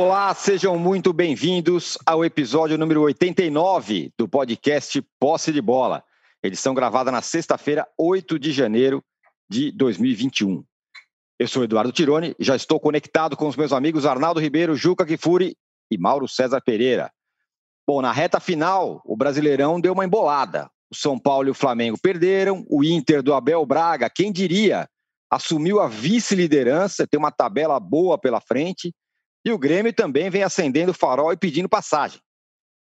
Olá, sejam muito bem-vindos ao episódio número 89 do podcast Posse de Bola. Edição gravada na sexta-feira, 8 de janeiro de 2021. Eu sou Eduardo Tironi, já estou conectado com os meus amigos Arnaldo Ribeiro, Juca Kifuri e Mauro César Pereira. Bom, na reta final, o Brasileirão deu uma embolada. O São Paulo e o Flamengo perderam, o Inter do Abel Braga, quem diria, assumiu a vice-liderança, tem uma tabela boa pela frente e o Grêmio também vem acendendo o farol e pedindo passagem.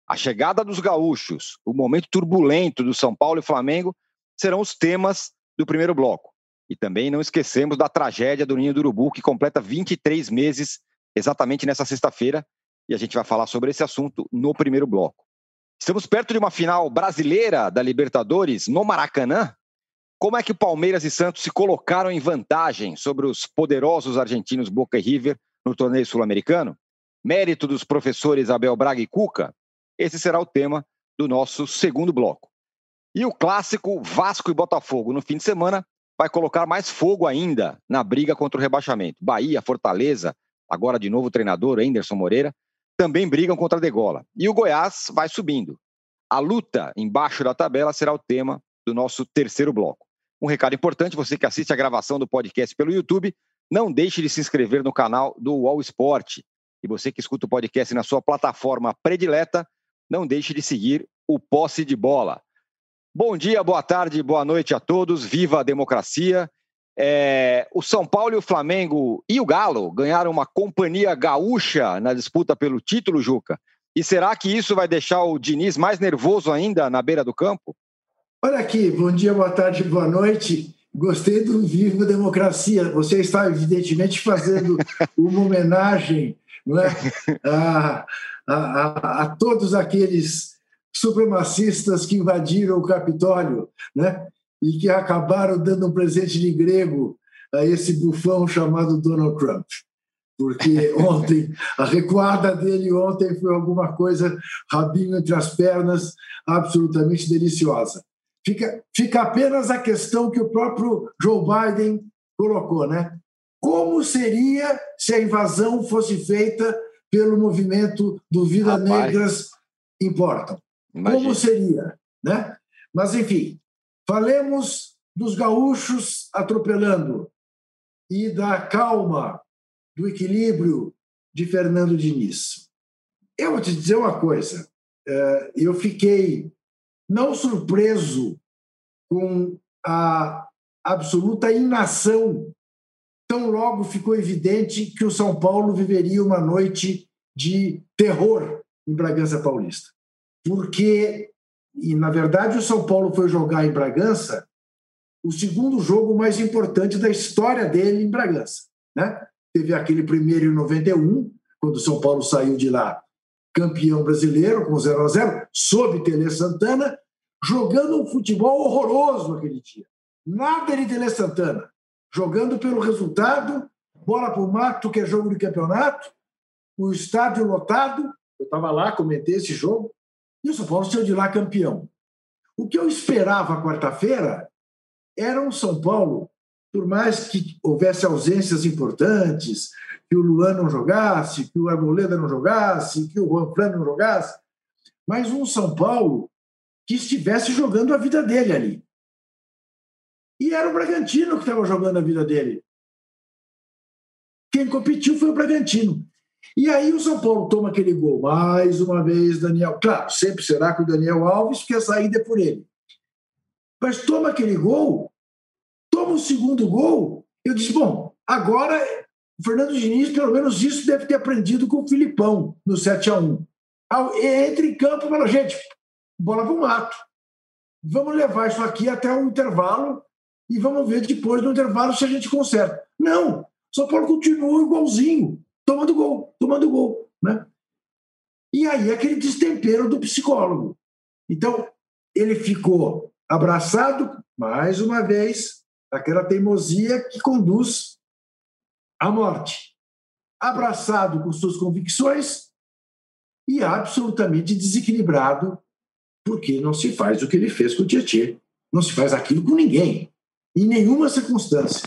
A chegada dos gaúchos, o momento turbulento do São Paulo e Flamengo serão os temas do primeiro bloco. E também não esquecemos da tragédia do Ninho do Urubu, que completa 23 meses exatamente nessa sexta-feira. E a gente vai falar sobre esse assunto no primeiro bloco. Estamos perto de uma final brasileira da Libertadores no Maracanã. Como é que Palmeiras e Santos se colocaram em vantagem sobre os poderosos argentinos Boca e River no torneio sul-americano? Mérito dos professores Abel Braga e Cuca? Esse será o tema do nosso segundo bloco. E o clássico Vasco e Botafogo no fim de semana vai colocar mais fogo ainda na briga contra o rebaixamento. Bahia, Fortaleza, agora de novo o treinador Anderson Moreira, também brigam contra a degola. E o Goiás vai subindo. A luta embaixo da tabela será o tema do nosso terceiro bloco. Um recado importante: você que assiste a gravação do podcast pelo YouTube, não deixe de se inscrever no canal do UOL Esporte. E você que escuta o podcast na sua plataforma predileta, não deixe de seguir o Posse de Bola. Bom dia, boa tarde, boa noite a todos. Viva a democracia. É, o São Paulo e o Flamengo e o Galo ganharam uma companhia gaúcha na disputa pelo título, Juca. E será que isso vai deixar o Diniz mais nervoso ainda na beira do campo? Olha aqui, bom dia, boa tarde, boa noite. Gostei do Viva Democracia. Você está, evidentemente, fazendo uma homenagem não é? a, a, a, a todos aqueles supremacistas que invadiram o Capitólio né? e que acabaram dando um presente de grego a esse bufão chamado Donald Trump. Porque ontem, a recuada dele ontem foi alguma coisa, rabinho entre as pernas, absolutamente deliciosa. Fica, fica apenas a questão que o próprio Joe Biden colocou, né? Como seria se a invasão fosse feita pelo movimento do Vida Rapaz. Negras Importam? Imagina. Como seria, né? Mas enfim, falemos dos gaúchos atropelando e da calma, do equilíbrio de Fernando Diniz. Eu vou te dizer uma coisa, eh, eu fiquei não surpreso com a absoluta inação, tão logo ficou evidente que o São Paulo viveria uma noite de terror em Bragança Paulista. Porque, e na verdade, o São Paulo foi jogar em Bragança o segundo jogo mais importante da história dele em Bragança. Né? Teve aquele primeiro em 91, quando o São Paulo saiu de lá campeão brasileiro com 0 a 0 sob Tele Santana, jogando um futebol horroroso aquele dia. Nada de Tele Santana. Jogando pelo resultado, bola para o mato, que é jogo de campeonato, o estádio lotado. Eu estava lá, comentei esse jogo, e o São Paulo saiu de lá campeão. O que eu esperava quarta-feira era um São Paulo, por mais que houvesse ausências importantes, que o Luan não jogasse, que o Arboleda não jogasse, que o Juan Fran não jogasse, mas um São Paulo que estivesse jogando a vida dele ali. E era o Bragantino que estava jogando a vida dele. Quem competiu foi o Bragantino. E aí o São Paulo toma aquele gol. Mais uma vez, Daniel. Claro, sempre será que o Daniel Alves quer saída por ele. Mas toma aquele gol, toma o segundo gol. Eu disse: bom, agora o Fernando Diniz, pelo menos isso, deve ter aprendido com o Filipão no 7 a 1 Entra em campo e fala: gente, bola para o mato. Vamos levar isso aqui até o intervalo e vamos ver depois do intervalo se a gente conserta. Não, São Paulo continua igualzinho, tomando gol, tomando gol. Né? E aí aquele destempero do psicólogo. Então, ele ficou abraçado, mais uma vez, aquela teimosia que conduz à morte. Abraçado com suas convicções e absolutamente desequilibrado porque não se faz o que ele fez com o Tietchan. Não se faz aquilo com ninguém, em nenhuma circunstância.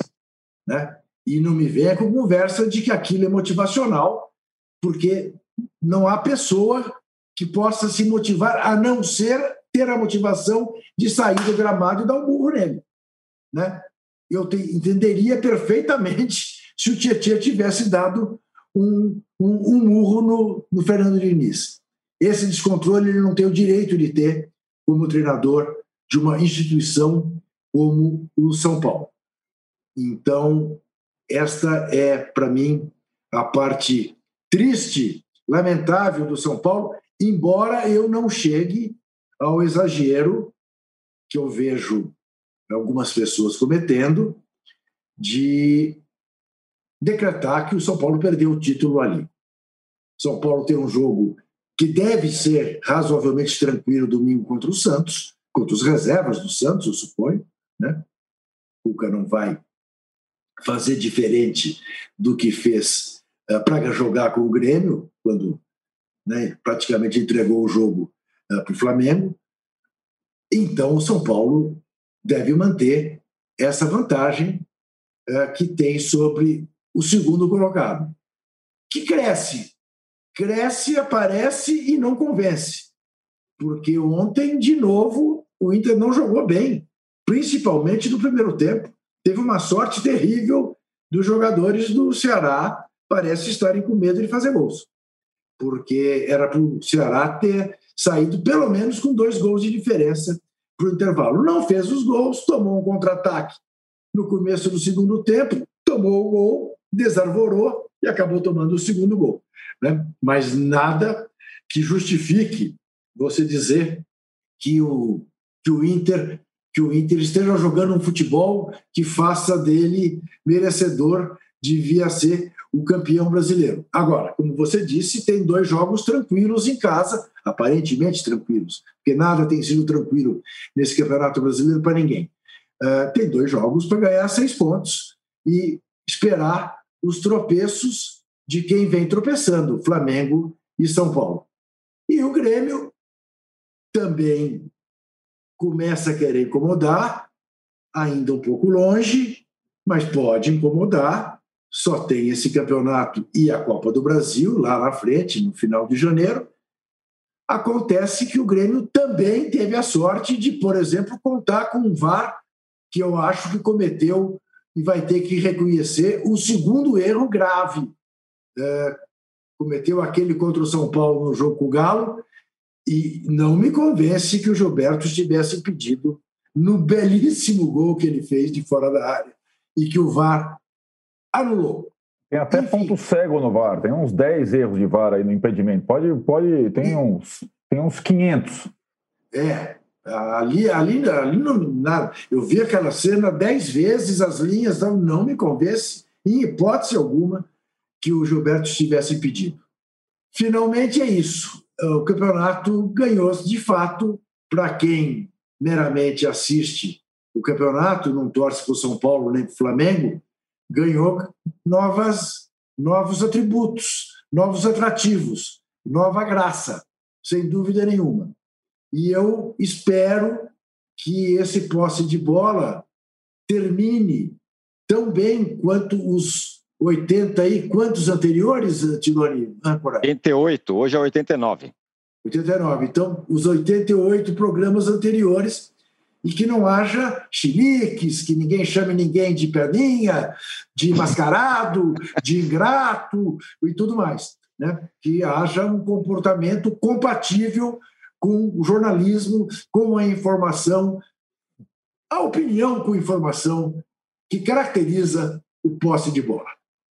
Né? E não me venha com conversa de que aquilo é motivacional, porque não há pessoa que possa se motivar a não ser ter a motivação de sair do gramado e dar um burro nele. Né? Eu te, entenderia perfeitamente se o Tietchan tivesse dado um, um, um murro no, no Fernando Diniz. Esse descontrole ele não tem o direito de ter como treinador de uma instituição como o São Paulo. Então, esta é, para mim, a parte triste, lamentável do São Paulo, embora eu não chegue ao exagero que eu vejo algumas pessoas cometendo de decretar que o São Paulo perdeu o título ali. São Paulo tem um jogo que deve ser razoavelmente tranquilo domingo contra o Santos, contra os reservas do Santos, eu suponho, né? O Cuca não vai fazer diferente do que fez uh, eh, para jogar com o Grêmio, quando né, praticamente entregou o jogo uh, para o Flamengo. Então, o São Paulo deve manter essa vantagem uh, que tem sobre o segundo colocado, que cresce. Cresce, aparece e não convence. Porque ontem, de novo, o Inter não jogou bem, principalmente no primeiro tempo teve uma sorte terrível dos jogadores do Ceará, parece estarem com medo de fazer gols. Porque era para o Ceará ter saído pelo menos com dois gols de diferença para o intervalo. Não fez os gols, tomou um contra-ataque no começo do segundo tempo, tomou o gol, desarvorou e acabou tomando o segundo gol. Né? Mas nada que justifique você dizer que o, que o Inter que o Inter esteja jogando um futebol que faça dele merecedor de vir a ser o campeão brasileiro. Agora, como você disse, tem dois jogos tranquilos em casa, aparentemente tranquilos, porque nada tem sido tranquilo nesse campeonato brasileiro para ninguém. Uh, tem dois jogos para ganhar seis pontos e esperar os tropeços de quem vem tropeçando, Flamengo e São Paulo. E o Grêmio também começa a querer incomodar, ainda um pouco longe, mas pode incomodar. Só tem esse campeonato e a Copa do Brasil lá na frente, no final de janeiro. Acontece que o Grêmio também teve a sorte de, por exemplo, contar com um VAR que eu acho que cometeu e vai ter que reconhecer o segundo erro grave. É, cometeu aquele contra o São Paulo no jogo com o Galo, e não me convence que o Gilberto estivesse impedido no belíssimo gol que ele fez de fora da área e que o VAR anulou. Tem até Enfim. ponto cego no VAR, tem uns 10 erros de VAR aí no impedimento. Pode, pode, tem uns, tem uns 500. É, ali, ali, ali não, nada. Eu vi aquela cena 10 vezes, as linhas não, não me convence, em hipótese alguma, que o Gilberto estivesse impedido. Finalmente é isso o campeonato ganhou de fato para quem meramente assiste o campeonato, não torce para o São Paulo nem para o Flamengo, ganhou novas, novos atributos, novos atrativos, nova graça, sem dúvida nenhuma. E eu espero que esse posse de bola termine tão bem quanto os 80 e quantos anteriores? Âncora? 88, hoje é 89. 89. Então, os 88 programas anteriores e que não haja chiliques, que ninguém chame ninguém de perninha, de mascarado, de ingrato e tudo mais. Né? Que haja um comportamento compatível com o jornalismo, com a informação, a opinião com informação que caracteriza o posse de bola.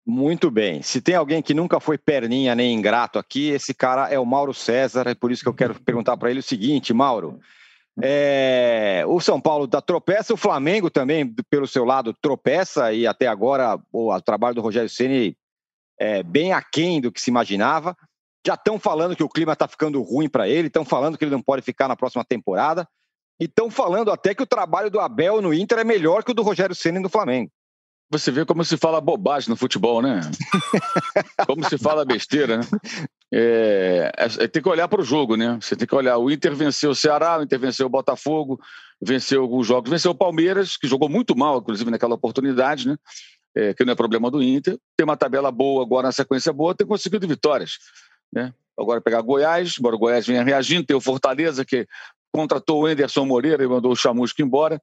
Muito bem. Se tem alguém que nunca foi perninha nem ingrato aqui, esse cara é o Mauro César. É por isso que eu quero perguntar para ele o seguinte, Mauro. É, o São Paulo da tropeça, o Flamengo também, pelo seu lado, tropeça e até agora o, trabalho do Rogério Ceni é bem aquém do que se imaginava. Já estão falando que o clima está ficando ruim para ele, estão falando que ele não pode ficar na próxima temporada e estão falando até que o trabalho do Abel no Inter é melhor que o do Rogério Ceni no Flamengo. Você vê como se fala bobagem no futebol, né? como se fala besteira, né? É, é, é tem que olhar para o jogo, né? Você tem que olhar. O Inter venceu o Ceará, o Inter venceu o Botafogo, venceu alguns jogos, venceu o Palmeiras, que jogou muito mal, inclusive, naquela oportunidade, né? é, que não é problema do Inter, tem uma tabela boa agora na sequência boa, tem conseguido vitórias. Né? Agora pegar Goiás, embora o Goiás venha reagindo, tem o Fortaleza que contratou o Anderson Moreira e mandou o Chamusco embora.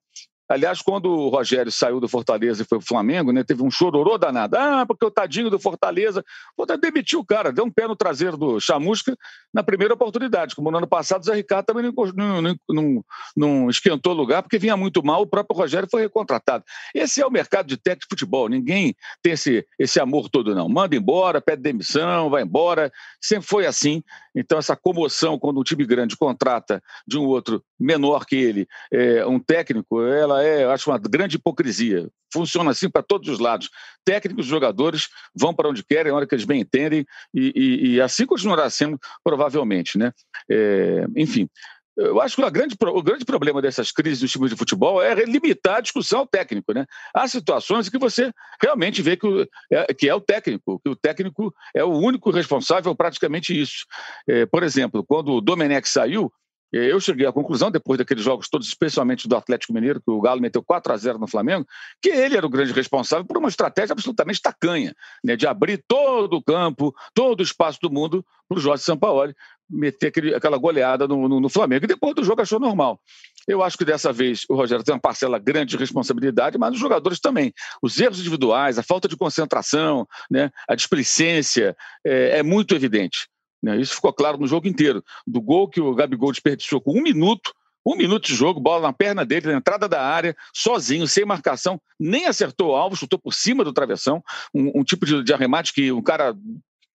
Aliás, quando o Rogério saiu do Fortaleza e foi pro Flamengo, né, teve um chororô danado. Ah, porque o tadinho do Fortaleza. Fortaleza demitiu o cara, deu um pé no traseiro do Chamusca na primeira oportunidade. Como no ano passado, o Zé Ricardo também não, não, não, não esquentou lugar, porque vinha muito mal, o próprio Rogério foi recontratado. Esse é o mercado de técnico de futebol. Ninguém tem esse, esse amor todo, não. Manda embora, pede demissão, vai embora. Sempre foi assim. Então, essa comoção quando um time grande contrata de um outro menor que ele é, um técnico, ela é, acho, uma grande hipocrisia. Funciona assim para todos os lados. Técnicos e jogadores vão para onde querem, a hora que eles bem entendem, e, e, e assim continuará sendo, provavelmente. Né? É, enfim, eu acho que grande, o grande problema dessas crises dos times de futebol é limitar a discussão ao técnico. Né? Há situações em que você realmente vê que, o, é, que é o técnico, que o técnico é o único responsável praticamente isso. É, por exemplo, quando o Domenech saiu, eu cheguei à conclusão, depois daqueles jogos todos, especialmente do Atlético Mineiro, que o Galo meteu 4 a 0 no Flamengo, que ele era o grande responsável por uma estratégia absolutamente tacanha, né, de abrir todo o campo, todo o espaço do mundo para o Jorge Sampaoli meter aquele, aquela goleada no, no, no, Flamengo. E depois do jogo achou normal. Eu acho que dessa vez o Rogério tem uma parcela grande de responsabilidade, mas os jogadores também. Os erros individuais, a falta de concentração, né, a displicência é, é muito evidente. Né? Isso ficou claro no jogo inteiro. Do gol que o Gabigol desperdiçou com um minuto, um minuto de jogo, bola na perna dele, na entrada da área, sozinho, sem marcação, nem acertou o alvo, chutou por cima do travessão, um, um tipo de, de, arremate que um cara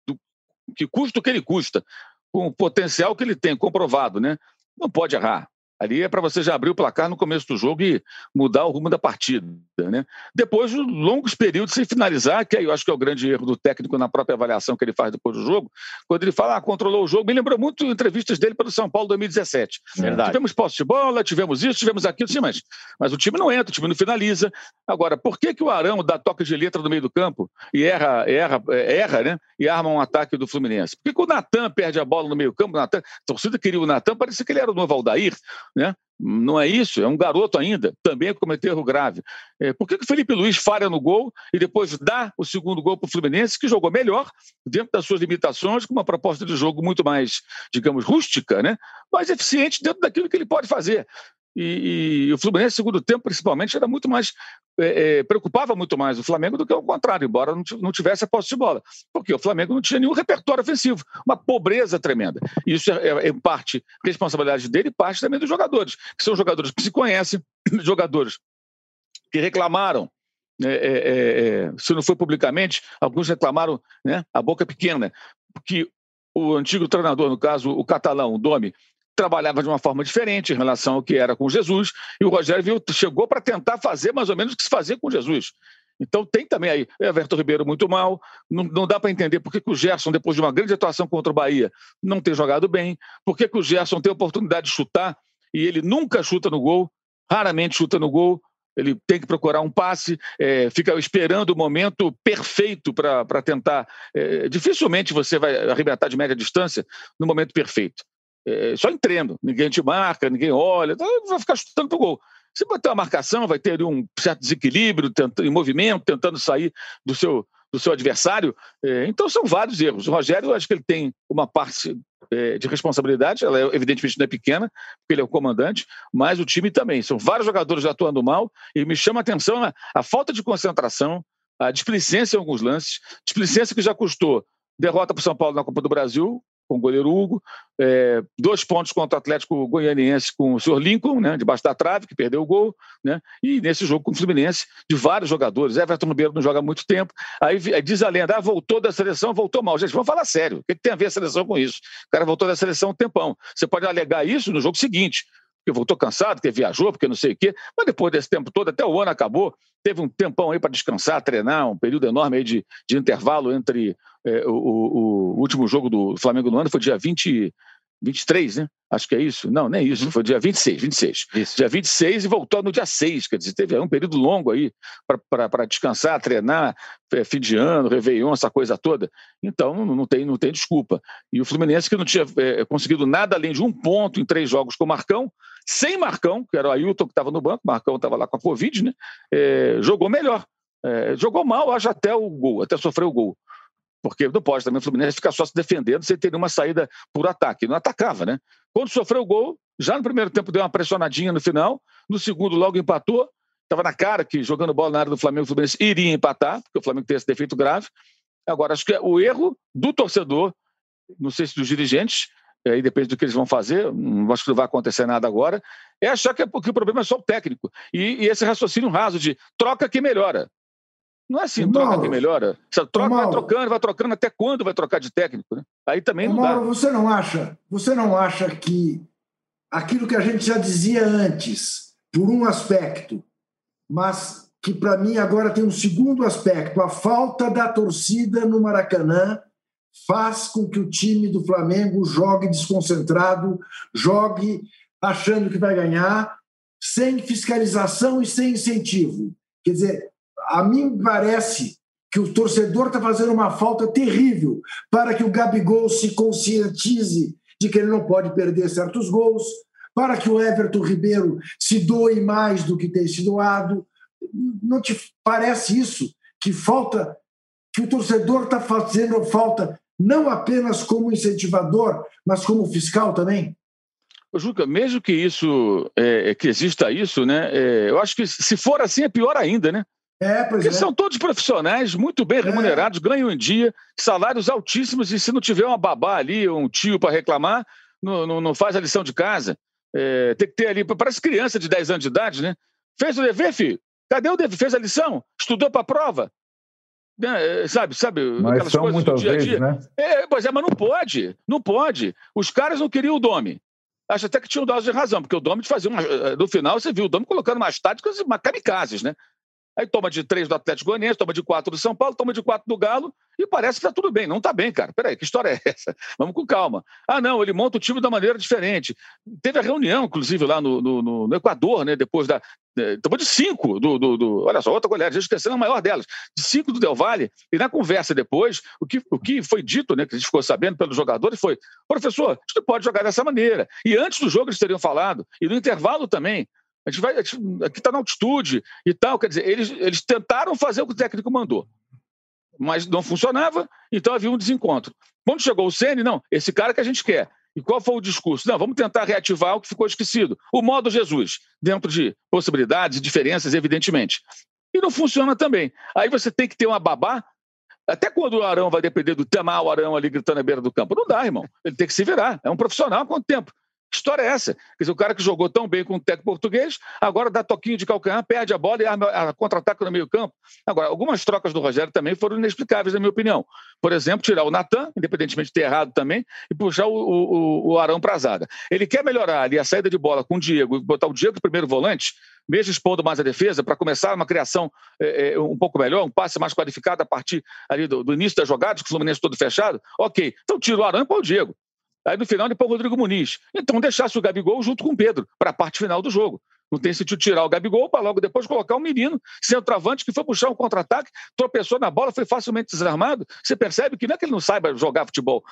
do, que custa o que ele custa, com o potencial que ele tem, comprovado, né? Não pode errar. Ali é para você já abrir o placar no começo do jogo e mudar o rumo da partida. Né? Depois, longos períodos sem finalizar, que aí eu acho que é o grande erro do técnico na própria avaliação que ele faz depois do jogo, quando ele fala, ah, controlou o jogo, me lembrou muito entrevistas dele pelo São Paulo 2017. Verdade. Tivemos posse de bola, tivemos isso, tivemos aquilo, sim, mas, mas o time não entra, o time não finaliza. Agora, por que, que o Arão dá toque de letra no meio do campo e erra, erra, erra, né? E arma um ataque do Fluminense? Por que, que o Natan perde a bola no meio campo? Natan, a torcida queria o Natan, parecia que ele era o novo Aldair né? Não é isso, é um garoto ainda, também cometeu erro grave. É, por que, que o Felipe Luiz falha no gol e depois dá o segundo gol para o Fluminense, que jogou melhor, dentro das suas limitações, com uma proposta de jogo muito mais, digamos, rústica, né? mais eficiente dentro daquilo que ele pode fazer. E, e, o Fluminense, segundo tempo, principalmente, era muito mais é, é, preocupava muito mais o Flamengo do que o contrário, embora não tivesse a posse de bola, porque o Flamengo não tinha nenhum repertório ofensivo, uma pobreza tremenda. E isso é, é, em parte responsabilidade dele e parte também dos jogadores, que são jogadores que se conhecem, jogadores que reclamaram. É, é, é, se não foi publicamente, alguns reclamaram né, a boca pequena, porque o antigo treinador, no caso, o catalão, o Domi, trabalhava de uma forma diferente em relação ao que era com Jesus, e o Rogério viu, chegou para tentar fazer mais ou menos o que se fazia com Jesus. Então tem também aí Everton Ribeiro muito mal, não, não dá para entender por que, o Gerson, depois de uma grande atuação contra o Bahia, não tem jogado bem, por que, o Gerson tem oportunidade de chutar e ele nunca chuta no gol, raramente chuta no gol, ele tem que procurar um passe, é, fica esperando o momento perfeito para tentar. É, dificilmente você vai arrebentar de média distância no momento perfeito é, só em treino. Ninguém te marca, ninguém olha, então vai ficar chutando pro gol. Se bater uma marcação, vai ter um certo desequilíbrio tenta, em movimento, tentando sair do seu, do seu adversário. É, então são vários erros. O Rogério, eu acho que ele tem uma parte é, de responsabilidade, ela é, evidentemente não é pequena, porque ele é o comandante, mas o time também. São vários jogadores atuando mal e me chama a atenção a, a falta de concentração, a displicência em alguns lances, displicência que já custou derrota para o São Paulo na Copa do Brasil, com o goleiro Hugo, é, dois pontos contra o Atlético Goianiense com o senhor Lincoln, né, debaixo da trave, que perdeu o gol, né, e nesse jogo com o Fluminense, de vários jogadores. Everton Ribeiro não joga há muito tempo. Aí, diz a lenda, ah, voltou da seleção, voltou mal. Gente, vamos falar sério. O que, que tem a ver a seleção com isso? O cara voltou da seleção um tempão. Você pode alegar isso no jogo seguinte porque voltou cansado, porque viajou, porque não sei o quê, mas depois desse tempo todo, até o ano acabou, teve um tempão aí para descansar, treinar, um período enorme aí de, de intervalo entre é, o, o, o, último jogo do Flamengo no ano, foi dia 20, 23, né? Acho que é isso. Não, nem isso. Uhum. Foi dia 26, 26. Isso. Dia 26 e voltou no dia 6. Quer dizer, teve um período longo aí para descansar, treinar, é, fim de ano, Réveillon, essa coisa toda. Então, não, não, tem, não tem desculpa. E o Fluminense, que não tinha é, conseguido nada além de um ponto em três jogos com o Marcão, sem Marcão, que era o Ailton que estava no banco, Marcão estava lá com a Covid, né? É, jogou melhor. É, jogou mal, acho, até o gol, até sofreu o gol. Porque não pode também o Fluminense ficar só se defendendo sem ter uma saída por ataque. Não atacava, né? Quando sofreu o gol, já no primeiro tempo deu uma pressionadinha no final, no segundo logo empatou. Estava na cara que jogando bola na área do Flamengo, o Fluminense iria empatar, porque o Flamengo tem esse defeito grave. Agora, acho que é o erro do torcedor, não sei se dos dirigentes, aí depende do que eles vão fazer, não acho que não vai acontecer nada agora, é achar que, é, que o problema é só o técnico. E, e, esse raciocínio raso de troca que melhora. Não é assim, troca que melhora. Você troca, Mauro, vai trocando, vai trocando, até quando vai trocar de técnico? Né? Aí também não Mauro, dá. Você não acha, você não acha que aquilo que a gente já dizia antes, por um aspecto, mas que para mim agora tem um segundo aspecto, a falta da torcida no Maracanã faz com que o time do Flamengo jogue desconcentrado, jogue achando que vai ganhar, sem fiscalização e sem incentivo. Quer dizer, a mim parece que o torcedor está fazendo uma falta terrível para que o Gabigol se conscientize de que ele não pode perder certos gols, para que o Everton Ribeiro se doe mais do que tem se doado. Não te parece isso? Que falta, que o torcedor está fazendo falta não apenas como incentivador, mas como fiscal também? Juca, mesmo que isso, é, que exista isso, né? É, eu acho que se for assim é pior ainda, né? É, Porque é. são todos profissionais, muito bem é. remunerados, ganham em dia, salários altíssimos, e se não tiver uma babá ali, um tio para reclamar, não, não, não, faz a lição de casa. É, tem que ter ali, parece criança de 10 anos de idade, né? Fez o dever, filho? Cadê o dever? Fez a lição? Estudou para a prova? Né? Sabe, sabe? Mas aquelas coisas do dia a dia. Vezes, né? É, pois é, mas não pode. Não pode. Os caras não queriam o Domi. Acho até que tinham dose de razão, porque o Domi fazia uma. Eh, no final, você viu o Domi colocando umas táticas kamikazes, né? Aí toma de três do Atlético Goianiense, toma de quatro do São Paulo, toma de quatro do Galo e parece que está tudo bem. Não está bem, cara. Peraí, que história é essa? Vamos com calma. Ah, não, ele monta o time da maneira diferente. Teve a reunião, inclusive, lá no, no, no Equador, né? Depois da. Tomou de cinco do, do, do, Olha só, outra goleada, já esquecendo a maior delas. De cinco do Del Valle. E na conversa depois, o que, o que foi dito, né? Que a gente ficou sabendo pelos jogadores, foi: professor, a gente pode jogar dessa maneira. E antes do jogo eles teriam falado, e no intervalo também. A gente vai. aqui está na altitude e tal. Quer dizer, eles, eles tentaram fazer o que o técnico mandou. Mas não funcionava, então havia um desencontro. Quando chegou o Ceni, não, esse cara que a gente quer. E qual foi o discurso? Não, vamos tentar reativar o que ficou esquecido. O modo Jesus, dentro de possibilidades e diferenças, evidentemente. E não funciona também. Aí você tem que ter uma babá. Até quando o Arão vai depender do temar o Arão ali gritando na beira do campo? Não dá, irmão. Ele tem que se virar. É um profissional há quanto tempo? História é essa? Quer dizer, o cara que jogou tão bem com o técnico português, agora dá toquinho de calcanhar, perde a bola e a contra-ataca no meio-campo. Agora, algumas trocas do Rogério também foram inexplicáveis, na minha opinião. Por exemplo, tirar o Natan, independentemente de ter errado também, e puxar o, o, o Arão para a zaga. Ele quer melhorar ali a saída de bola com o Diego, botar o Diego de primeiro volante, mesmo expondo mais a defesa, para começar uma criação é, é, um pouco melhor, um passe mais qualificado a partir ali do, do início das jogadas, com o Fluminense todo fechado. Ok, então tira o Arão e põe o Diego. Aí no final depois o Rodrigo Muniz. Então deixasse o Gabigol junto com o Pedro para a parte final do jogo. Não tem sentido tirar o Gabigol para logo depois colocar o um menino centroavante que foi puxar um contra-ataque, tropeçou na bola, foi facilmente desarmado. Você percebe que não é que ele não saiba jogar futebol,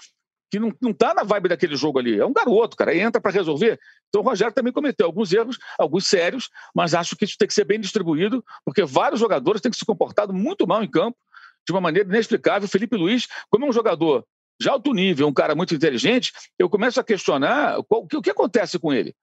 que não, não tá na vibe daquele jogo ali. É um garoto, cara, entra para resolver. Então o Rogério também cometeu alguns erros, alguns sérios, mas acho que isso tem que ser bem distribuído, porque vários jogadores têm que se comportado muito mal em campo, de uma maneira inexplicável. Felipe Luiz, como é um jogador de alto nível, um cara muito inteligente, eu começo a questionar qual, o, que, acontece com ele.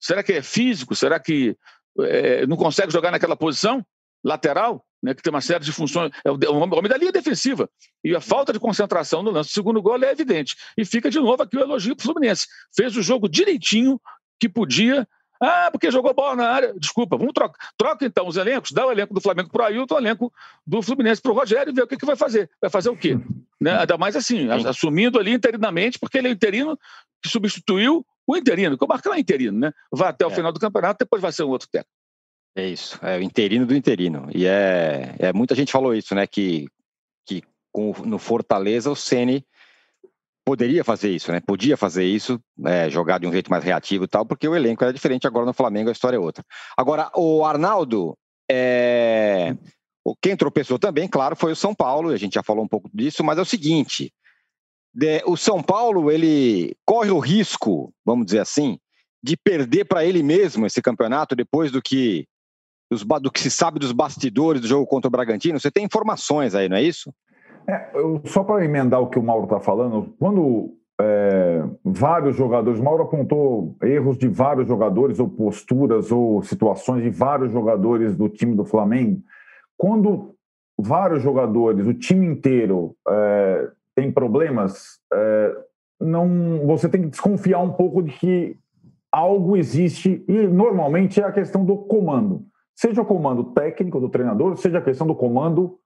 Será que é físico? Será que é, não consegue jogar naquela posição lateral, né, que tem uma série de funções? É o, o homem da linha defensiva. E a falta de concentração no lance do segundo gol é evidente. E fica de novo aqui o elogio para o Fluminense. Fez o jogo direitinho que podia ah, porque jogou bola na área. Desculpa, vamos trocar. Troca então os elencos, dá o elenco do Flamengo para o Ailton, o elenco do Fluminense para o Rogério e vê o que, que vai fazer. Vai fazer o quê? Né? Ainda mais assim, Sim. assumindo ali interinamente, porque ele é o interino que substituiu o interino, que o Marcão é interino, né? Vai até o é. final do campeonato, depois vai ser um outro técnico. É isso, é o interino do interino. E é, é muita gente falou isso, né? Que, que com, no Fortaleza o Ceni poderia fazer isso, né? Podia fazer isso, é, jogar de um jeito mais reativo e tal, porque o elenco era diferente. Agora no Flamengo a história é outra. Agora, o Arnaldo, é... quem tropeçou também, claro, foi o São Paulo. A gente já falou um pouco disso, mas é o seguinte: o São Paulo ele corre o risco, vamos dizer assim, de perder para ele mesmo esse campeonato depois do que do que se sabe dos bastidores do jogo contra o Bragantino? Você tem informações aí, não é isso? É, eu, só para emendar o que o Mauro está falando, quando é, vários jogadores, Mauro apontou erros de vários jogadores, ou posturas, ou situações de vários jogadores do time do Flamengo. Quando vários jogadores, o time inteiro, é, tem problemas, é, não, você tem que desconfiar um pouco de que algo existe, e normalmente é a questão do comando. Seja o comando técnico do treinador, seja a questão do comando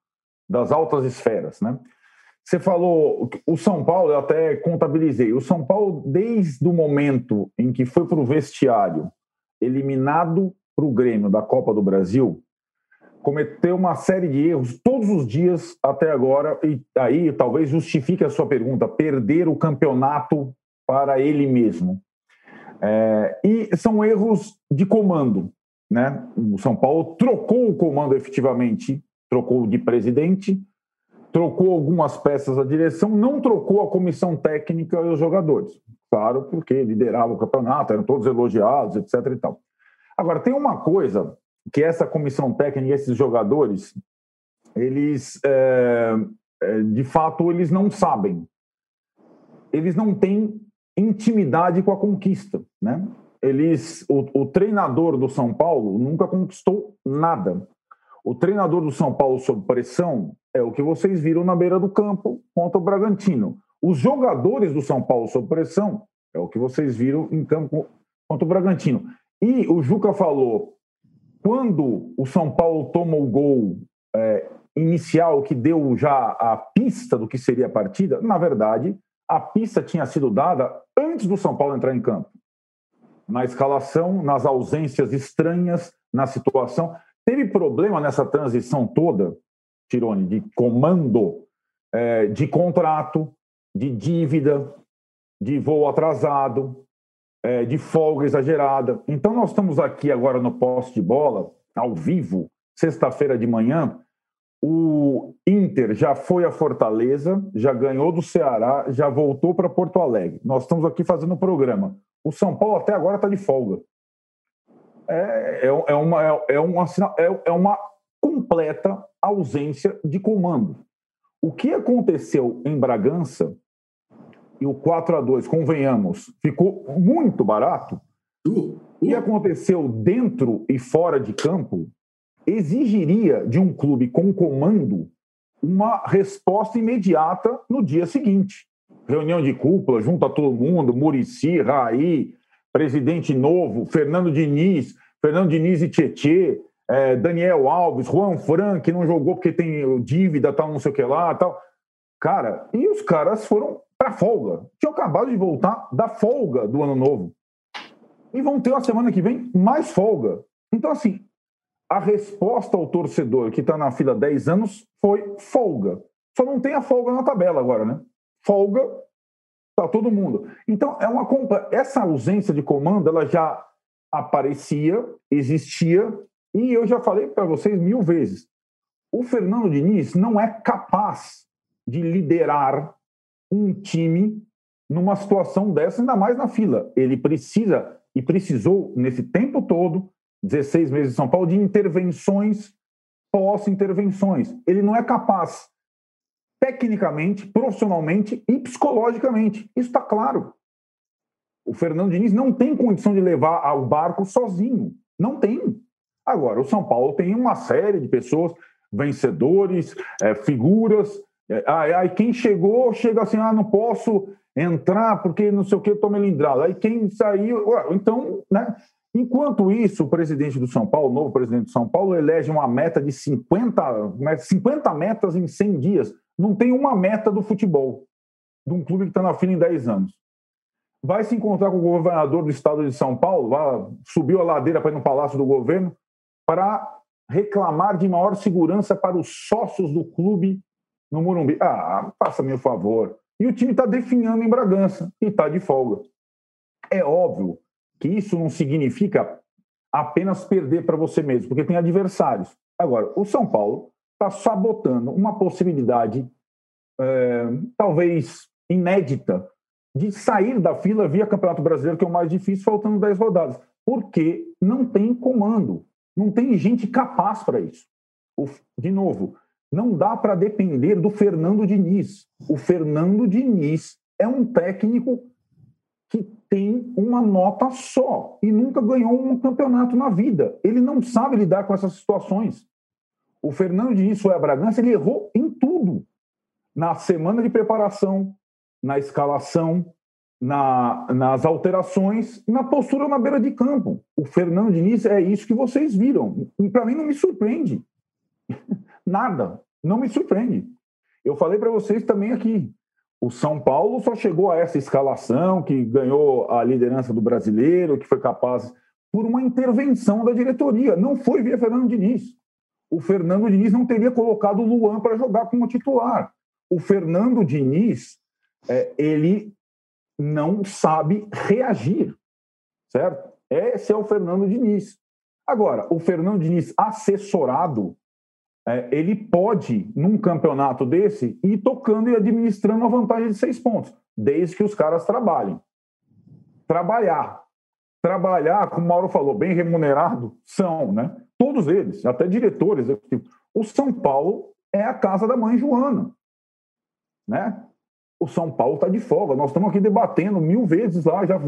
das altas esferas, né? Você falou o São Paulo, eu até contabilizei. O São Paulo, desde o momento em que foi para o vestiário, eliminado para o Grêmio da Copa do Brasil, cometeu uma série de erros todos os dias até agora, e aí talvez justifique a sua pergunta: perder o campeonato para ele mesmo. É, e são erros de comando. Né? O São Paulo trocou o comando efetivamente, trocou de presidente, trocou algumas peças da direção, não trocou a comissão técnica e os jogadores. Claro, porque liderava o campeonato, eram todos elogiados, etc. E tal. Agora, tem uma coisa que essa comissão técnica esses jogadores, eles, é, é, de fato, eles não sabem. Eles não têm intimidade com a conquista, né? Eles, o, o treinador do São Paulo nunca conquistou nada. O treinador do São Paulo sob pressão é o que vocês viram na beira do campo contra o Bragantino. Os jogadores do São Paulo sob pressão é o que vocês viram em campo contra o Bragantino. E o Juca falou, quando o São Paulo toma o gol é, inicial que deu já a pista do que seria a partida, na verdade, a pista tinha sido dada antes do São Paulo entrar em campo. Na escalação, nas ausências estranhas, na situação. Teve problema nessa transição toda, Tirone, de comando, é, de contrato, de dívida, de voo atrasado, é, de folga exagerada. Então, nós estamos aqui agora no poste de bola, ao vivo, sexta-feira de manhã. O Inter já foi a Fortaleza, já ganhou do Ceará, já voltou para Porto Alegre. Nós estamos aqui fazendo o programa. O São Paulo até agora está de folga. É, é, é, uma, é, é, uma, é, é uma completa ausência de comando. O que aconteceu em Bragança e o 4 a 2 convenhamos, ficou muito barato, o que aconteceu dentro e fora de campo exigiria de um clube com comando uma resposta imediata no dia seguinte. Reunião de cúpula, junta todo mundo, Murici, Raí, presidente novo, Fernando Diniz, Fernando Diniz e Tietê, é, Daniel Alves, Juan Fran, que não jogou porque tem dívida, tal, não sei o que lá, tal. Cara, e os caras foram para folga. Tinham acabado de voltar da folga do ano novo. E vão ter uma semana que vem mais folga. Então, assim, a resposta ao torcedor que está na fila 10 anos foi folga. Só não tem a folga na tabela agora, né? Folga, tá todo mundo. Então, é uma essa ausência de comando, ela já aparecia, existia, e eu já falei para vocês mil vezes. O Fernando Diniz não é capaz de liderar um time numa situação dessa, ainda mais na fila. Ele precisa e precisou, nesse tempo todo, 16 meses em São Paulo, de intervenções pós-intervenções. Ele não é capaz, tecnicamente, profissionalmente e psicologicamente. Isso está claro. O Fernando Diniz não tem condição de levar o barco sozinho. Não tem. Agora, o São Paulo tem uma série de pessoas, vencedores, é, figuras aí, aí quem chegou, chega assim, ah, não posso entrar porque não sei o que, estou melindrado. Aí quem saiu, então, né? Enquanto isso, o presidente do São Paulo, o novo presidente do São Paulo, elege uma meta de 50, 50 metas em 100 dias. Não tem uma meta do futebol, de um clube que está na fila em 10 anos. Vai se encontrar com o governador do estado de São Paulo, subiu a ladeira para ir no palácio do governo, para reclamar de maior segurança para os sócios do clube no Morumbi. Ah, faça-me o favor. E o time está definhando em Bragança e está de folga. É óbvio que isso não significa apenas perder para você mesmo, porque tem adversários. Agora, o São Paulo está sabotando uma possibilidade, é, talvez inédita, de sair da fila via Campeonato Brasileiro, que é o mais difícil, faltando 10 rodadas, porque não tem comando. Não tem gente capaz para isso. De novo, não dá para depender do Fernando Diniz. O Fernando Diniz é um técnico que tem uma nota só e nunca ganhou um campeonato na vida. Ele não sabe lidar com essas situações. O Fernando Diniz foi a Bragança, ele errou em tudo. Na semana de preparação, na escalação, na, nas alterações, na postura na beira de campo. O Fernando Diniz é isso que vocês viram. Para mim não me surpreende. Nada. Não me surpreende. Eu falei para vocês também aqui. O São Paulo só chegou a essa escalação, que ganhou a liderança do brasileiro, que foi capaz por uma intervenção da diretoria. Não foi via Fernando Diniz. O Fernando Diniz não teria colocado o Luan para jogar como titular. O Fernando Diniz, é, ele não sabe reagir, certo? Esse é o Fernando Diniz. Agora, o Fernando Diniz assessorado, é, ele pode, num campeonato desse, ir tocando e administrando a vantagem de seis pontos, desde que os caras trabalhem. Trabalhar. Trabalhar, como o Mauro falou, bem remunerado, são, né? Todos eles, até diretores. O São Paulo é a casa da mãe Joana, né? o São Paulo está de folga. Nós estamos aqui debatendo mil vezes lá. Já,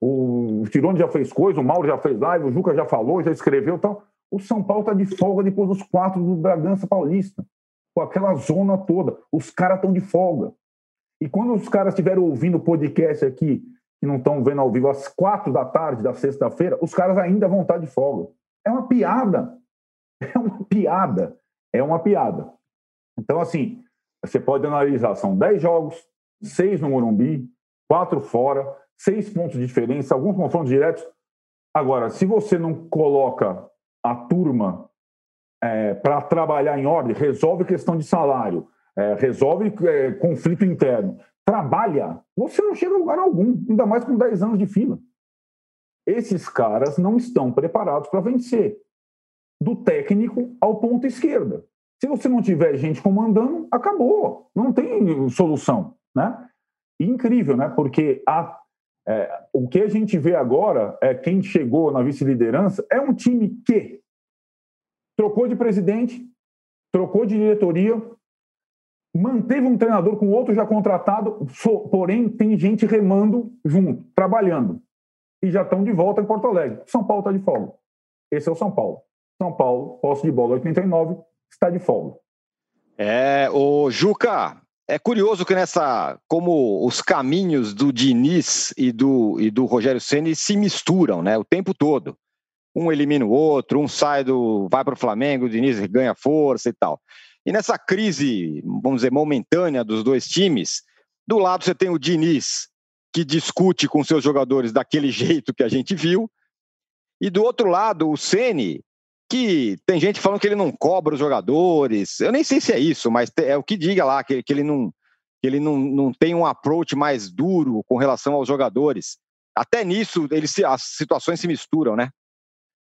o Tirone já fez coisa, o Mauro já fez live, o Juca já falou, já escreveu tal. O São Paulo está de folga depois dos quatro do Bragança Paulista, com aquela zona toda. Os caras estão de folga. E quando os caras estiverem ouvindo o podcast aqui, que não estão vendo ao vivo, às quatro da tarde da sexta-feira, os caras ainda vão estar tá de folga. É uma piada. É uma piada. É uma piada. Então, assim, você pode analisar, são 10 jogos, 6 no Morumbi, 4 fora, 6 pontos de diferença, alguns confrontos diretos. Agora, se você não coloca a turma é, para trabalhar em ordem, resolve questão de salário, é, resolve é, conflito interno, trabalha, você não chega a lugar algum, ainda mais com 10 anos de fila. Esses caras não estão preparados para vencer. Do técnico ao ponto esquerda. Se você não tiver gente comandando, acabou. Não tem solução, né? incrível, né? Porque a, é, o que a gente vê agora é quem chegou na vice-liderança é um time que trocou de presidente, trocou de diretoria, manteve um treinador com outro já contratado, porém tem gente remando junto, trabalhando. E já estão de volta em Porto Alegre. São Paulo está de folga. Esse é o São Paulo. São Paulo, posse de bola 89, está de folga. É, o Juca, é curioso que nessa, como os caminhos do Diniz e do, e do Rogério Ceni se misturam, né, o tempo todo. Um elimina o outro, um sai do, vai para o Flamengo, o Diniz ganha força e tal. E nessa crise, vamos dizer, momentânea dos dois times, do lado você tem o Diniz, que discute com seus jogadores daquele jeito que a gente viu, e do outro lado o Ceni, que tem gente falando que ele não cobra os jogadores. Eu nem sei se é isso, mas é o que diga lá, que, que ele, não, que ele não, não tem um approach mais duro com relação aos jogadores. Até nisso ele se, as situações se misturam, né?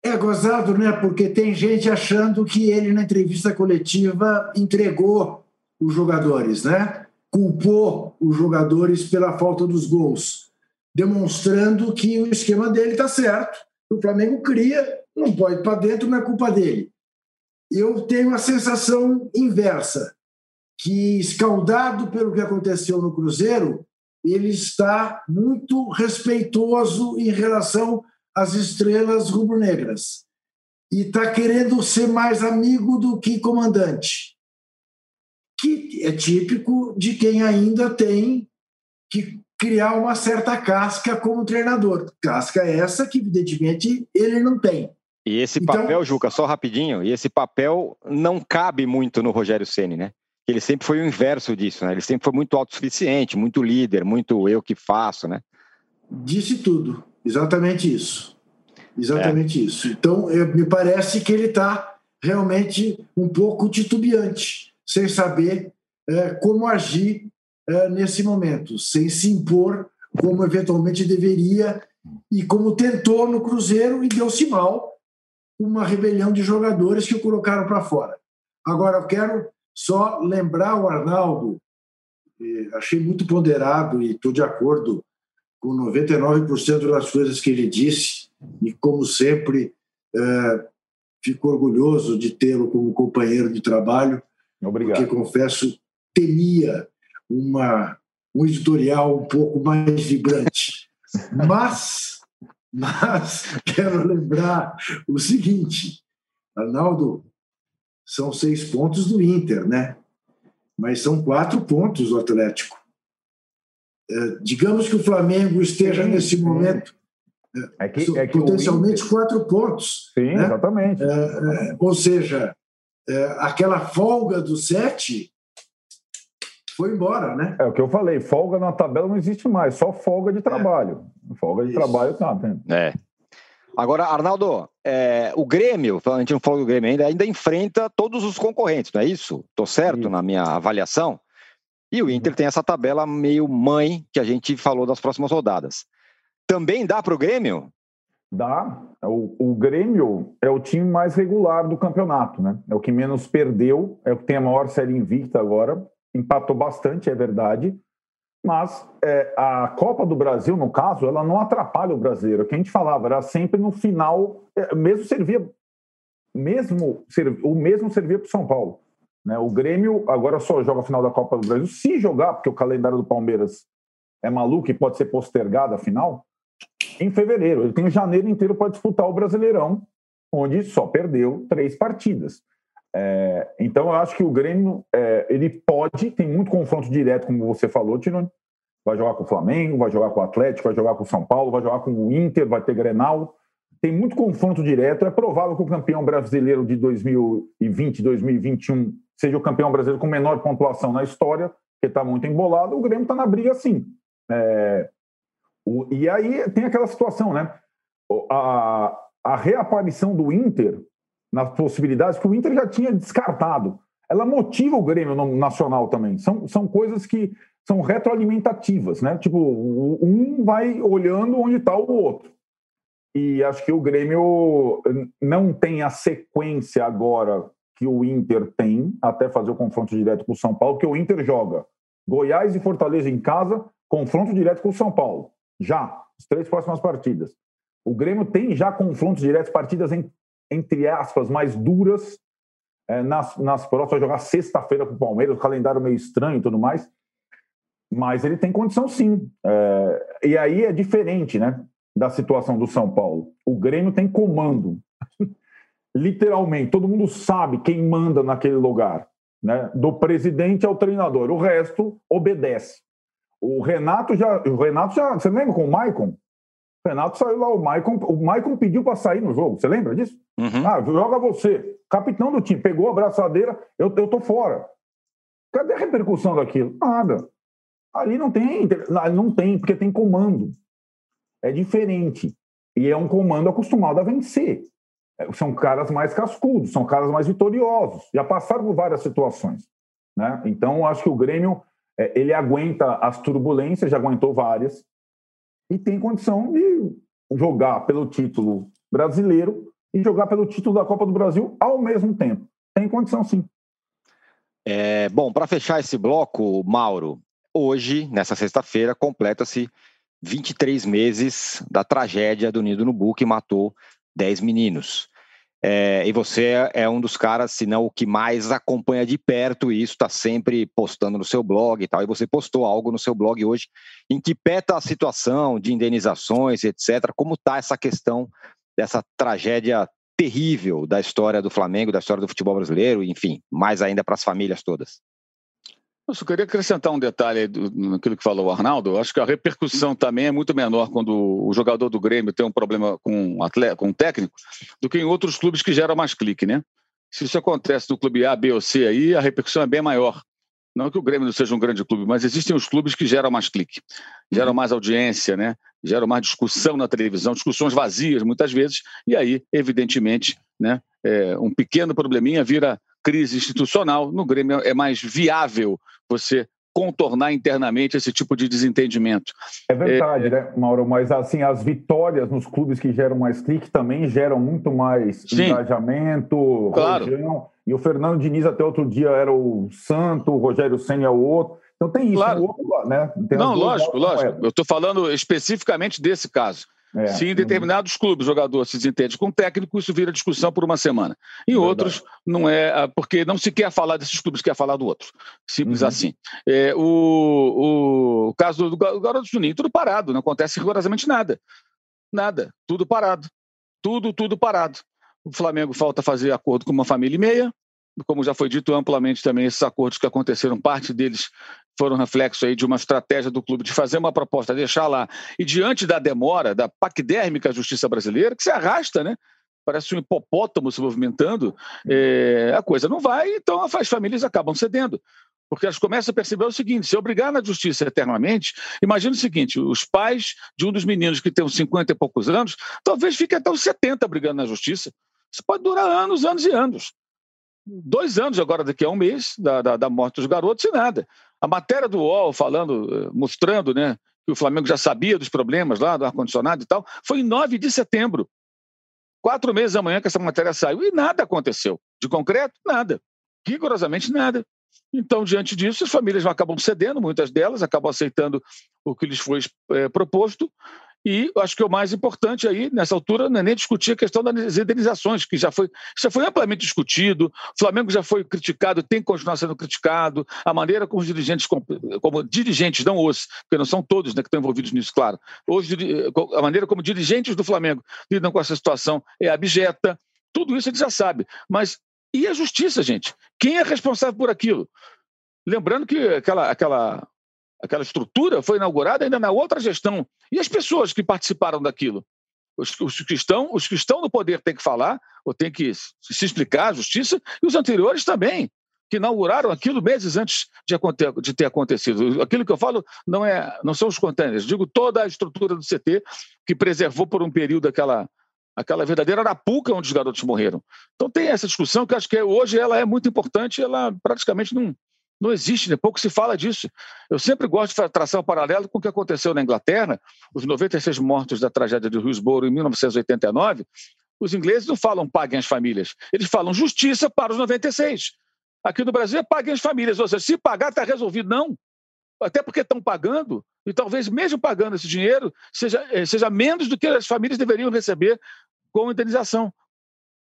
É gozado, né? Porque tem gente achando que ele, na entrevista coletiva, entregou os jogadores, né? Culpou os jogadores pela falta dos gols, demonstrando que o esquema dele está certo. O Flamengo cria não pode para dentro, não é culpa dele. Eu tenho a sensação inversa, que escaldado pelo que aconteceu no Cruzeiro, ele está muito respeitoso em relação às estrelas rubro-negras e está querendo ser mais amigo do que comandante, que é típico de quem ainda tem que criar uma certa casca como treinador. Casca essa que, evidentemente, ele não tem. E esse então, papel, Juca, só rapidinho, e esse papel não cabe muito no Rogério Ceni, né? Ele sempre foi o inverso disso, né? Ele sempre foi muito autossuficiente, muito líder, muito eu que faço, né? Disse tudo, exatamente isso. Exatamente é. isso. Então, eu, me parece que ele está realmente um pouco titubeante, sem saber é, como agir é, nesse momento, sem se impor como eventualmente deveria e como tentou no Cruzeiro e deu-se mal, uma rebelião de jogadores que o colocaram para fora. Agora, eu quero só lembrar o Arnaldo, achei muito ponderado e estou de acordo com 99% das coisas que ele disse, e como sempre, é, fico orgulhoso de tê-lo como companheiro de trabalho. Obrigado. Porque, confesso, temia uma, um editorial um pouco mais vibrante. Mas, mas quero lembrar o seguinte, Arnaldo, são seis pontos do Inter, né? Mas são quatro pontos do Atlético. É, digamos que o Flamengo esteja sim, nesse sim. momento é que, é que potencialmente Inter... quatro pontos. Sim, né? exatamente. É, é, ou seja, é, aquela folga do sete foi embora, né? É o que eu falei, folga na tabela não existe mais, só folga de trabalho. Folga de Isso. trabalho tá, tem. É. Agora, Arnaldo, é, o Grêmio, a gente não falou do Grêmio ainda, ainda enfrenta todos os concorrentes, não é isso? Estou certo isso. na minha avaliação? E o Inter tem essa tabela meio mãe que a gente falou das próximas rodadas. Também dá para o Grêmio? Dá. O, o, Grêmio é o time mais regular do campeonato, né? É o que menos perdeu, é o que tem a maior série invicta agora. Empatou bastante, é verdade. Mas é, a Copa do Brasil, no caso, ela não atrapalha o brasileiro. O que a gente falava era sempre no final, é, mesmo servia, mesmo o mesmo servia para o São Paulo. Né? O Grêmio agora só joga a final da Copa do Brasil se jogar, porque o calendário do Palmeiras é maluco e pode ser postergado a final em fevereiro. Ele tem janeiro inteiro para disputar o Brasileirão, onde só perdeu três partidas. É, então, eu acho que o Grêmio é, ele pode, tem muito confronto direto, como você falou, Tirone. Vai jogar com o Flamengo, vai jogar com o Atlético, vai jogar com o São Paulo, vai jogar com o Inter, vai ter Grenal. Tem muito confronto direto. É provável que o campeão brasileiro de 2020, 2021 seja o campeão brasileiro com menor pontuação na história, que está muito embolado. O Grêmio está na briga, sim. É, o, e aí tem aquela situação, né? A, a reaparição do Inter nas possibilidades que o Inter já tinha descartado. Ela motiva o Grêmio no nacional também. São, são coisas que são retroalimentativas, né? Tipo, um vai olhando onde está o outro. E acho que o Grêmio não tem a sequência agora que o Inter tem, até fazer o confronto direto com o São Paulo, que o Inter joga Goiás e Fortaleza em casa, confronto direto com o São Paulo. Já, as três próximas partidas. O Grêmio tem já confrontos diretos, partidas em, entre aspas, mais duras. É, nas, nas próximas, vai jogar sexta-feira com o Palmeiras, o calendário meio estranho e tudo mais. Mas ele tem condição sim. É, e aí é diferente, né? Da situação do São Paulo. O Grêmio tem comando. Literalmente, todo mundo sabe quem manda naquele lugar. Né? Do presidente ao treinador. O resto obedece. O Renato já. O Renato já. Você lembra com o Maicon? O Renato saiu lá, o Maicon, o Maicon pediu para sair no jogo. Você lembra disso? Uhum. Ah, joga você. Capitão do time, pegou a braçadeira, eu, eu tô fora. Cadê a repercussão daquilo? Nada. Ali não tem, não tem, porque tem comando. É diferente. E é um comando acostumado a vencer. É, são caras mais cascudos, são caras mais vitoriosos. Já passaram por várias situações. Né? Então, acho que o Grêmio é, ele aguenta as turbulências, já aguentou várias, e tem condição de jogar pelo título brasileiro e jogar pelo título da Copa do Brasil ao mesmo tempo. Tem condição, sim. É, bom, para fechar esse bloco, Mauro, hoje, nessa sexta-feira, completa-se 23 meses da tragédia do Nido no Bu, que matou 10 meninos. É, e você é um dos caras, se não o que mais acompanha de perto isso, está sempre postando no seu blog e tal. E você postou algo no seu blog hoje em que peta a situação de indenizações, etc. Como está essa questão dessa tragédia terrível da história do Flamengo, da história do futebol brasileiro, enfim, mais ainda para as famílias todas? Eu só queria acrescentar um detalhe naquilo que falou o Arnaldo. Acho que a repercussão também é muito menor quando o jogador do Grêmio tem um problema com um, atleta, com um técnico do que em outros clubes que geram mais clique, né? Se isso acontece no clube A, B ou C aí, a repercussão é bem maior. Não que o Grêmio não seja um grande clube, mas existem os clubes que geram mais clique, geram mais audiência, né? geram mais discussão na televisão, discussões vazias muitas vezes, e aí, evidentemente, né, é, um pequeno probleminha vira crise institucional. No Grêmio é mais viável você contornar internamente esse tipo de desentendimento. É verdade, é... né, Mauro? Mas assim, as vitórias nos clubes que geram mais clique também geram muito mais Sim. engajamento, claro. Rojão. E o Fernando Diniz até outro dia era o santo, o Rogério Senna é o outro. Então tem isso, claro. outro, né? Tem Não, lógico, lógico. Eu estou falando especificamente desse caso. É. Se em determinados clubes o jogador se desentende com o técnico, isso vira discussão por uma semana. Em Verdade. outros, não é, ah, porque não se quer falar desses clubes, quer falar do outro. Simples uhum. assim. É, o, o caso do, do Garoto Juninho, tudo parado, não acontece rigorosamente nada. Nada, tudo parado. Tudo, tudo parado. O Flamengo falta fazer acordo com uma família e meia, como já foi dito amplamente também, esses acordos que aconteceram, parte deles foram reflexo aí de uma estratégia do clube de fazer uma proposta, deixar lá. E diante da demora, da paquidérmica justiça brasileira, que se arrasta, né? Parece um hipopótamo se movimentando, é, a coisa não vai, então as famílias acabam cedendo. Porque elas começam a perceber o seguinte: se obrigar na justiça eternamente, imagina o seguinte: os pais de um dos meninos que tem uns 50 e poucos anos, talvez fiquem até os 70 brigando na justiça. Isso pode durar anos, anos e anos dois anos agora, daqui a um mês, da, da, da, morte dos garotos e nada. A matéria do UOL falando, eh, mostrando né, que o Flamengo já sabia dos problemas lá do ar-condicionado e tal, foi em 9 de setembro. Quatro meses amanhã que essa matéria saiu e nada aconteceu. De concreto, nada. Rigorosamente nada. Então, diante disso, as famílias acabam cedendo, muitas delas acabam aceitando o que lhes foi é, proposto, e acho que o mais importante aí, nessa altura, não é nem discutir a questão das indenizações, que já foi, já foi amplamente discutido. O Flamengo já foi criticado, tem que continuar sendo criticado. A maneira como os dirigentes, como dirigentes, não os, porque não são todos né, que estão envolvidos nisso, claro. Hoje, a maneira como dirigentes do Flamengo lidam com essa situação é abjeta. Tudo isso a gente já sabe. Mas e a justiça, gente? Quem é responsável por aquilo? Lembrando que aquela, aquela aquela estrutura foi inaugurada ainda na outra gestão. E as pessoas que participaram daquilo? Os, os, que estão, os que estão no poder têm que falar, ou têm que se explicar à justiça, e os anteriores também, que inauguraram aquilo meses antes de, de ter acontecido. Aquilo que eu falo não, é, não são os contêineres, digo toda a estrutura do CT que preservou por um período aquela, aquela verdadeira arapuca onde os garotos morreram. Então tem essa discussão que acho que hoje ela é muito importante, ela praticamente não, não existe, né? pouco se fala disso. Eu sempre gosto de traçar um paralelo com o que aconteceu na Inglaterra, os 96 mortos da tragédia de Hillsborough em 1989. Os ingleses não falam paguem as famílias, eles falam justiça para os 96. Aqui no Brasil é paguem as famílias, ou seja, se pagar está resolvido. Não. Até porque estão pagando, e talvez mesmo pagando esse dinheiro, seja, eh, seja menos do que as famílias deveriam receber com indenização.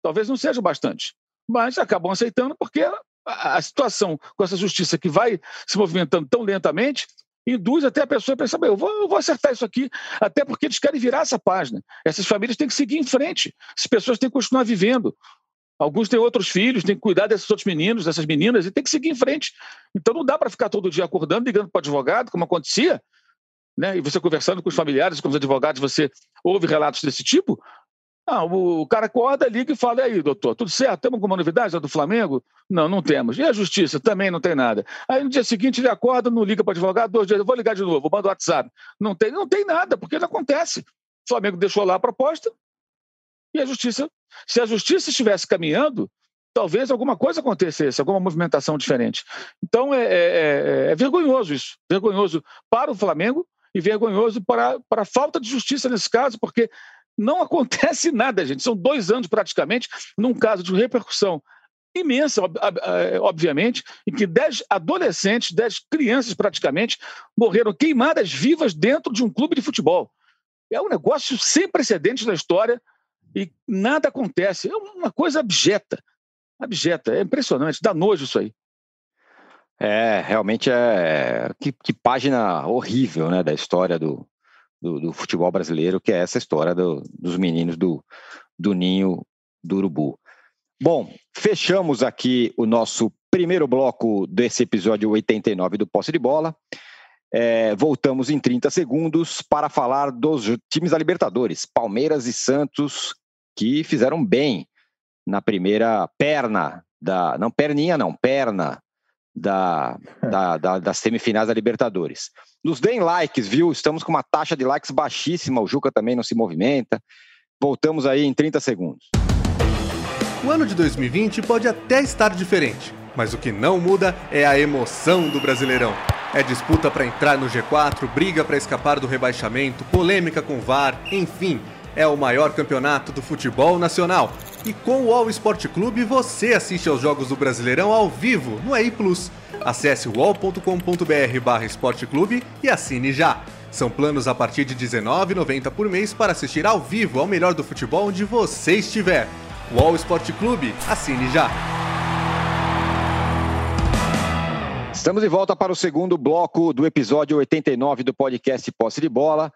Talvez não seja bastante, mas acabam aceitando porque a, situação com essa justiça que vai se movimentando tão lentamente induz até a pessoa a pensar, eu vou, eu vou acertar isso aqui, até porque eles querem virar essa página. Essas famílias têm que seguir em frente, as pessoas têm que continuar vivendo. Alguns têm outros filhos, têm que cuidar desses outros meninos, dessas meninas, e tem que seguir em frente. Então não dá para ficar todo dia acordando, ligando para o advogado, como acontecia, né? e você conversando com os familiares, com os advogados, você ouve relatos desse tipo, ah, o cara acorda, liga e fala: e aí, doutor, tudo certo? Temos alguma novidade do Flamengo? Não, não temos. E a justiça? Também não tem nada. Aí no dia seguinte ele acorda, não liga para advogado, dois dias, eu vou ligar de novo, manda o WhatsApp. Não tem, não tem nada, porque não acontece. O Flamengo deixou lá a proposta e a justiça. Se a justiça estivesse caminhando, talvez alguma coisa acontecesse, alguma movimentação diferente. Então é, é, é, é vergonhoso isso. Vergonhoso para o Flamengo e vergonhoso para, para a falta de justiça nesse caso, porque não acontece nada, gente. São dois anos praticamente, num caso de repercussão imensa, obviamente, em que dez adolescentes, dez crianças praticamente, morreram queimadas vivas dentro de um clube de futebol. É um negócio sem precedentes na história e nada acontece. É uma coisa abjeta. Abjeta. É impressionante. Dá nojo isso aí. É, realmente é. Que, que página horrível né, da história do, do, do, futebol brasileiro, que é essa história do, dos meninos do, do ninho do urubu. Bom, fechamos aqui o nosso primeiro bloco desse episódio 89 do Posse de Bola. É, voltamos em 30 segundos para falar dos times da Libertadores, Palmeiras e Santos, que fizeram bem na primeira perna da. Não, perninha não, perna da, da, da, das semifinais da Libertadores. Nos deem likes, viu? Estamos com uma taxa de likes baixíssima, o Juca também não se movimenta. Voltamos aí em 30 segundos. O ano de 2020 pode até estar diferente, mas o que não muda é a emoção do Brasileirão. É disputa para entrar no G4, briga para escapar do rebaixamento, polêmica com VAR, enfim, é o maior campeonato do futebol nacional e com o All Sport Clube você assiste aos jogos do Brasileirão ao vivo no EI Plus. Acesse wall.com.br barra esporteclube e assine já. São planos a partir de R$19,90 por mês para assistir ao vivo ao melhor do futebol onde você estiver. UOL Esporte Clube, assine já! Estamos de volta para o segundo bloco do episódio 89 do podcast Posse de Bola.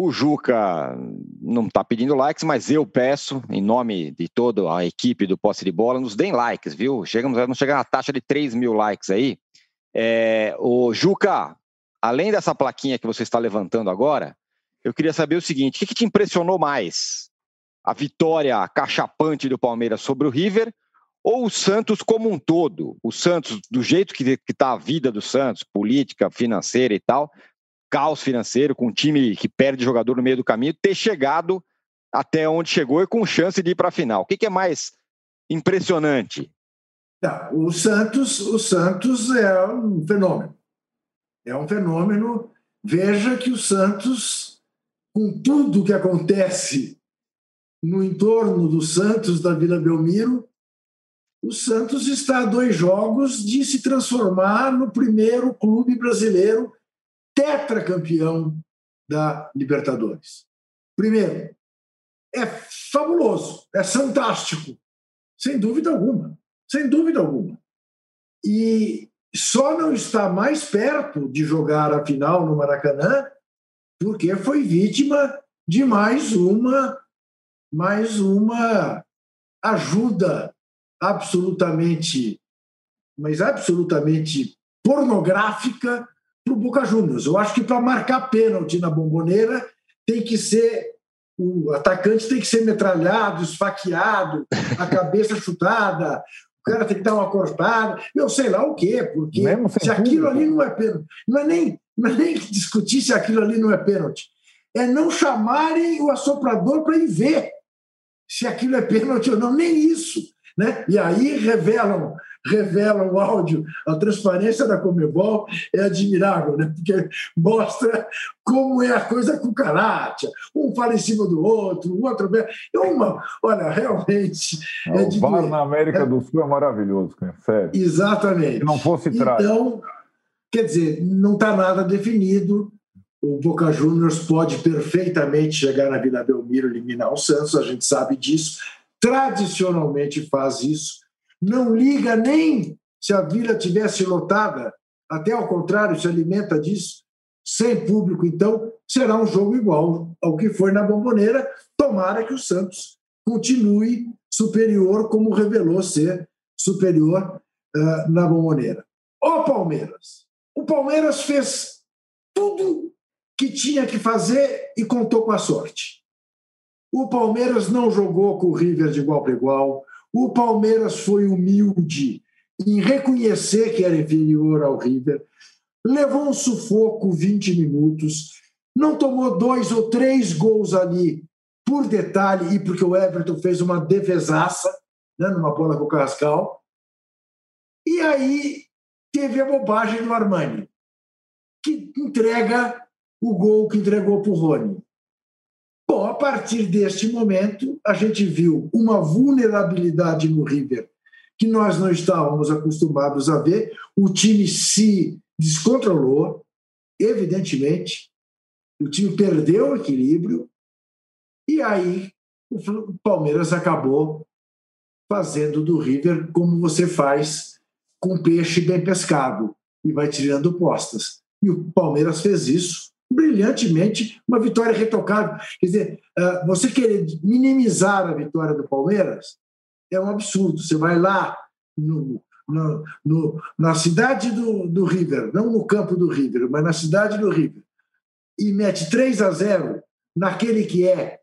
O Juca não está pedindo likes, mas eu peço, em nome de toda a equipe do Posse de Bola, nos deem likes, viu? Chegamos, vamos chegar na taxa de 3 mil likes aí. É, o Juca, além dessa plaquinha que você está levantando agora, eu queria saber o seguinte: o que, que te impressionou mais? A vitória cachapante do Palmeiras sobre o River ou o Santos como um todo? O Santos, do jeito que está a vida do Santos, política, financeira e tal, caos financeiro, com um time que perde jogador no meio do caminho, ter chegado até onde chegou e com chance de ir para a final. O que, que, é mais impressionante? Não, o Santos, o Santos é um fenômeno. É um fenômeno. Veja que o Santos, com tudo que acontece no entorno do Santos da Vila Belmiro, o Santos está a dois jogos de se transformar no primeiro clube brasileiro tetracampeão da Libertadores. Primeiro, é fabuloso, é fantástico, sem dúvida alguma, sem dúvida alguma. E só não está mais perto de jogar a final no Maracanã porque foi vítima de mais uma mais uma ajuda absolutamente mas absolutamente pornográfica para o Boca Juniors. Eu acho que para marcar pênalti na bomboneira tem que ser o atacante tem que ser metralhado, esfaqueado, a cabeça chutada, o cara tem que dar uma cortada, eu sei lá o quê, porque se aquilo ali não é pênalti, não é, nem, não é nem discutir se aquilo ali não é pênalti, é não chamarem o assoprador para ir ver se aquilo é pênalti ou não, nem isso. Né? E aí revelam revelam o áudio, a transparência da Comebol é admirável, né? porque mostra como é a coisa com caráter. Um fala em cima do outro, o outro. É uma, olha, realmente. É o VAR na América é... do Sul é maravilhoso, cara. sério. Exatamente. Se não fosse trágico. Então, quer dizer, não está nada definido. O Boca Juniors pode perfeitamente chegar na Vila Belmiro e eliminar o Santos, a gente sabe disso. Tradicionalmente faz isso não liga nem se a vila tivesse lotada, até ao contrário, se alimenta disso, sem público, então será um jogo igual ao que foi na Bomboneira. Tomara que o Santos continue superior, como revelou ser superior uh, na Bomboneira. O Palmeiras. O Palmeiras fez tudo que tinha que fazer e contou com a sorte. O Palmeiras não jogou com o River de igual para igual. O Palmeiras foi humilde em reconhecer que era inferior ao River, levou um sufoco 20 minutos, não tomou dois ou três gols ali por detalhe e porque o Everton fez uma defesaça né, numa bola com o Carrascal. E aí teve a bobagem do Armani, que entrega o gol que entregou para o Rony. Bom, a partir deste momento, a gente viu uma vulnerabilidade no River que nós não estávamos acostumados a ver. O time se descontrolou, evidentemente, o time perdeu o equilíbrio, e aí o Palmeiras acabou fazendo do River como você faz com peixe bem pescado e vai tirando postas. E o Palmeiras fez isso brilhantemente, uma vitória retocada. Quer dizer, ah, você querer minimizar a vitória do Palmeiras é um absurdo. Você vai lá no, no, no, na cidade do, do River, não no campo do River, mas na cidade do River, e mete 3 a 0 naquele que é,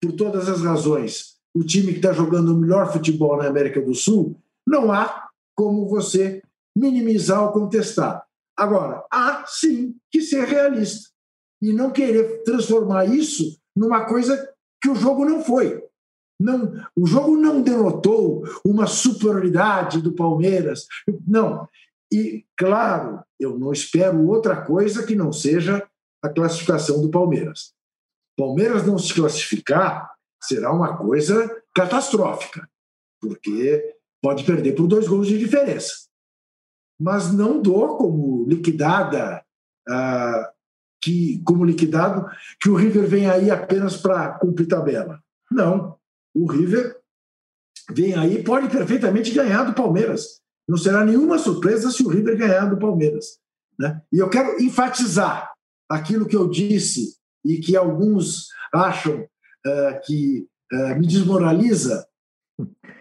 por todas as razões, o time que está jogando o melhor futebol na América do Sul, não há como você minimizar ou contestar. Agora, há sim que ser realista e não querer transformar isso numa coisa que o jogo não foi. Não, o jogo não denotou uma superioridade do Palmeiras. Não. E, claro, eu não espero outra coisa que não seja a classificação do Palmeiras. Palmeiras não se classificar será uma coisa catastrófica, porque pode perder por dois gols de diferença mas não dou como liquidada a, que, como liquidado, que o River vem aí apenas para cumprir tabela. Não. O River vem aí pode perfeitamente ganhar do Palmeiras. Não será nenhuma surpresa se o River ganhar do Palmeiras. Né? E eu quero enfatizar aquilo que eu disse e que alguns acham uh, que uh, me desmoraliza.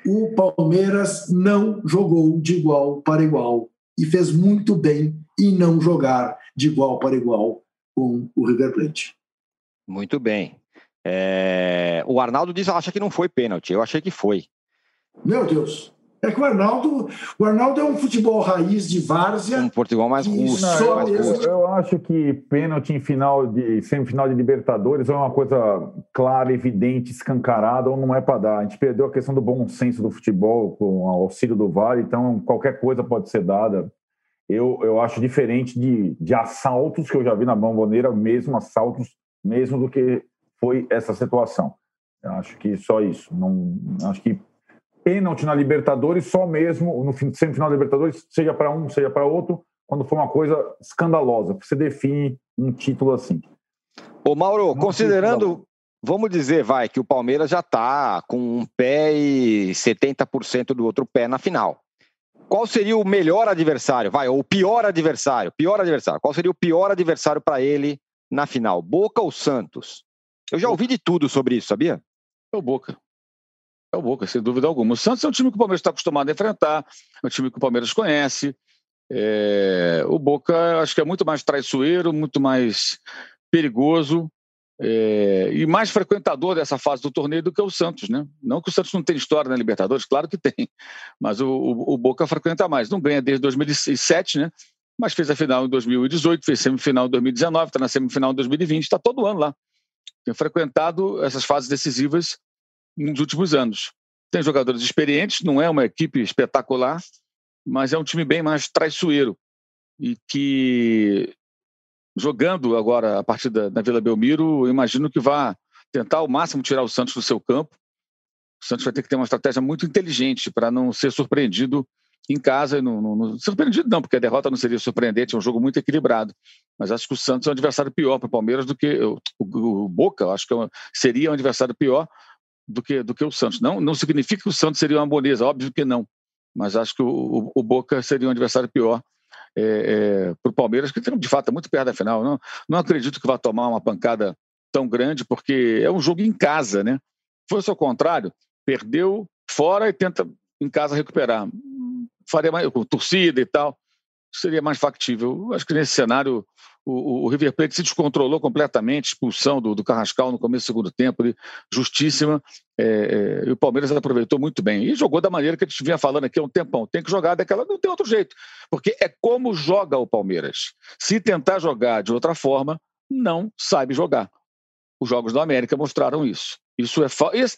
O Palmeiras não jogou de igual para igual e fez muito bem em não jogar de igual para igual com o River Plate. Muito bem. É... O Arnaldo diz acha que não foi pênalti. Eu achei que foi. Meu Deus. É que o Arnaldo, o Arnaldo é um futebol raiz de várzea. Um futebol mais russo. Não, mais eu, eu, acho que pênalti em final de semifinal de Libertadores é uma coisa clara, evidente, escancarada, ou não é para dar. A gente perdeu a questão do bom senso do futebol com o auxílio do VAR, então qualquer coisa pode ser dada. Eu, eu acho diferente de, de assaltos que eu já vi na bomboneira, mesmo assaltos, mesmo do que foi essa situação. Eu acho que só isso. Não, acho que pênalti na Libertadores só mesmo no semifinal da Libertadores, seja para um, seja para outro, quando for uma coisa escandalosa, você define um título assim. Ô Mauro, Não considerando, vamos dizer, vai, que o Palmeiras já está com um pé e 70% do outro pé na final. Qual seria o melhor adversário, vai, ou o pior adversário? Pior adversário. Qual seria o pior adversário para ele na final? Boca ou Santos? Eu já ouvi de tudo sobre isso, sabia? É o Boca. É o Boca, sem dúvida alguma. O Santos é um time que o Palmeiras está acostumado a enfrentar, é um time que o Palmeiras conhece. É... o Boca, acho que é muito mais traiçoeiro, muito mais perigoso é... e mais frequentador dessa fase do torneio do que o Santos, né? Não que o Santos não tenha história na Libertadores, claro que tem, mas o, o, o Boca frequenta mais. Não ganha desde 2007, né? Mas fez a final em 2018, fez semifinal em 2019, está na semifinal em 2020, está todo ano lá. Tem frequentado essas fases decisivas nos últimos anos. Tem jogadores experientes, não é uma equipe espetacular, mas é um time bem mais traiçoeiro e que jogando agora a partida na Vila Belmiro, imagino que vá tentar ao máximo tirar o Santos do seu campo. O Santos vai ter que ter uma estratégia muito inteligente para não ser surpreendido em casa. Não, não, não, surpreendido não, porque a derrota não seria surpreendente, é um jogo muito equilibrado. Mas acho que o Santos é um adversário pior para o Palmeiras do que o, o, o Boca. Acho que é seria um adversário pior do que, do que o Santos. Não, não significa que o Santos seria uma boneza, óbvio que não. Mas acho que o, o, Boca seria um adversário pior é, é, para o Palmeiras, que de fato é muito perto da final. Não, não acredito que vá tomar uma pancada tão grande, porque é um jogo em casa, né? Fosse ao contrário, perdeu fora e tenta em casa recuperar. Faria mais com torcida e tal, seria mais factível. Acho que nesse cenário o, o, River Plate se descontrolou completamente, expulsão do, do Carrascal no começo do segundo tempo, justíssima, é, é, e o Palmeiras aproveitou muito bem. E jogou da maneira que a gente vinha falando aqui há um tempão. Tem que jogar daquela, não tem outro jeito, porque é como joga o Palmeiras. Se tentar jogar de outra forma, não sabe jogar. Os Jogos da América mostraram isso. Isso é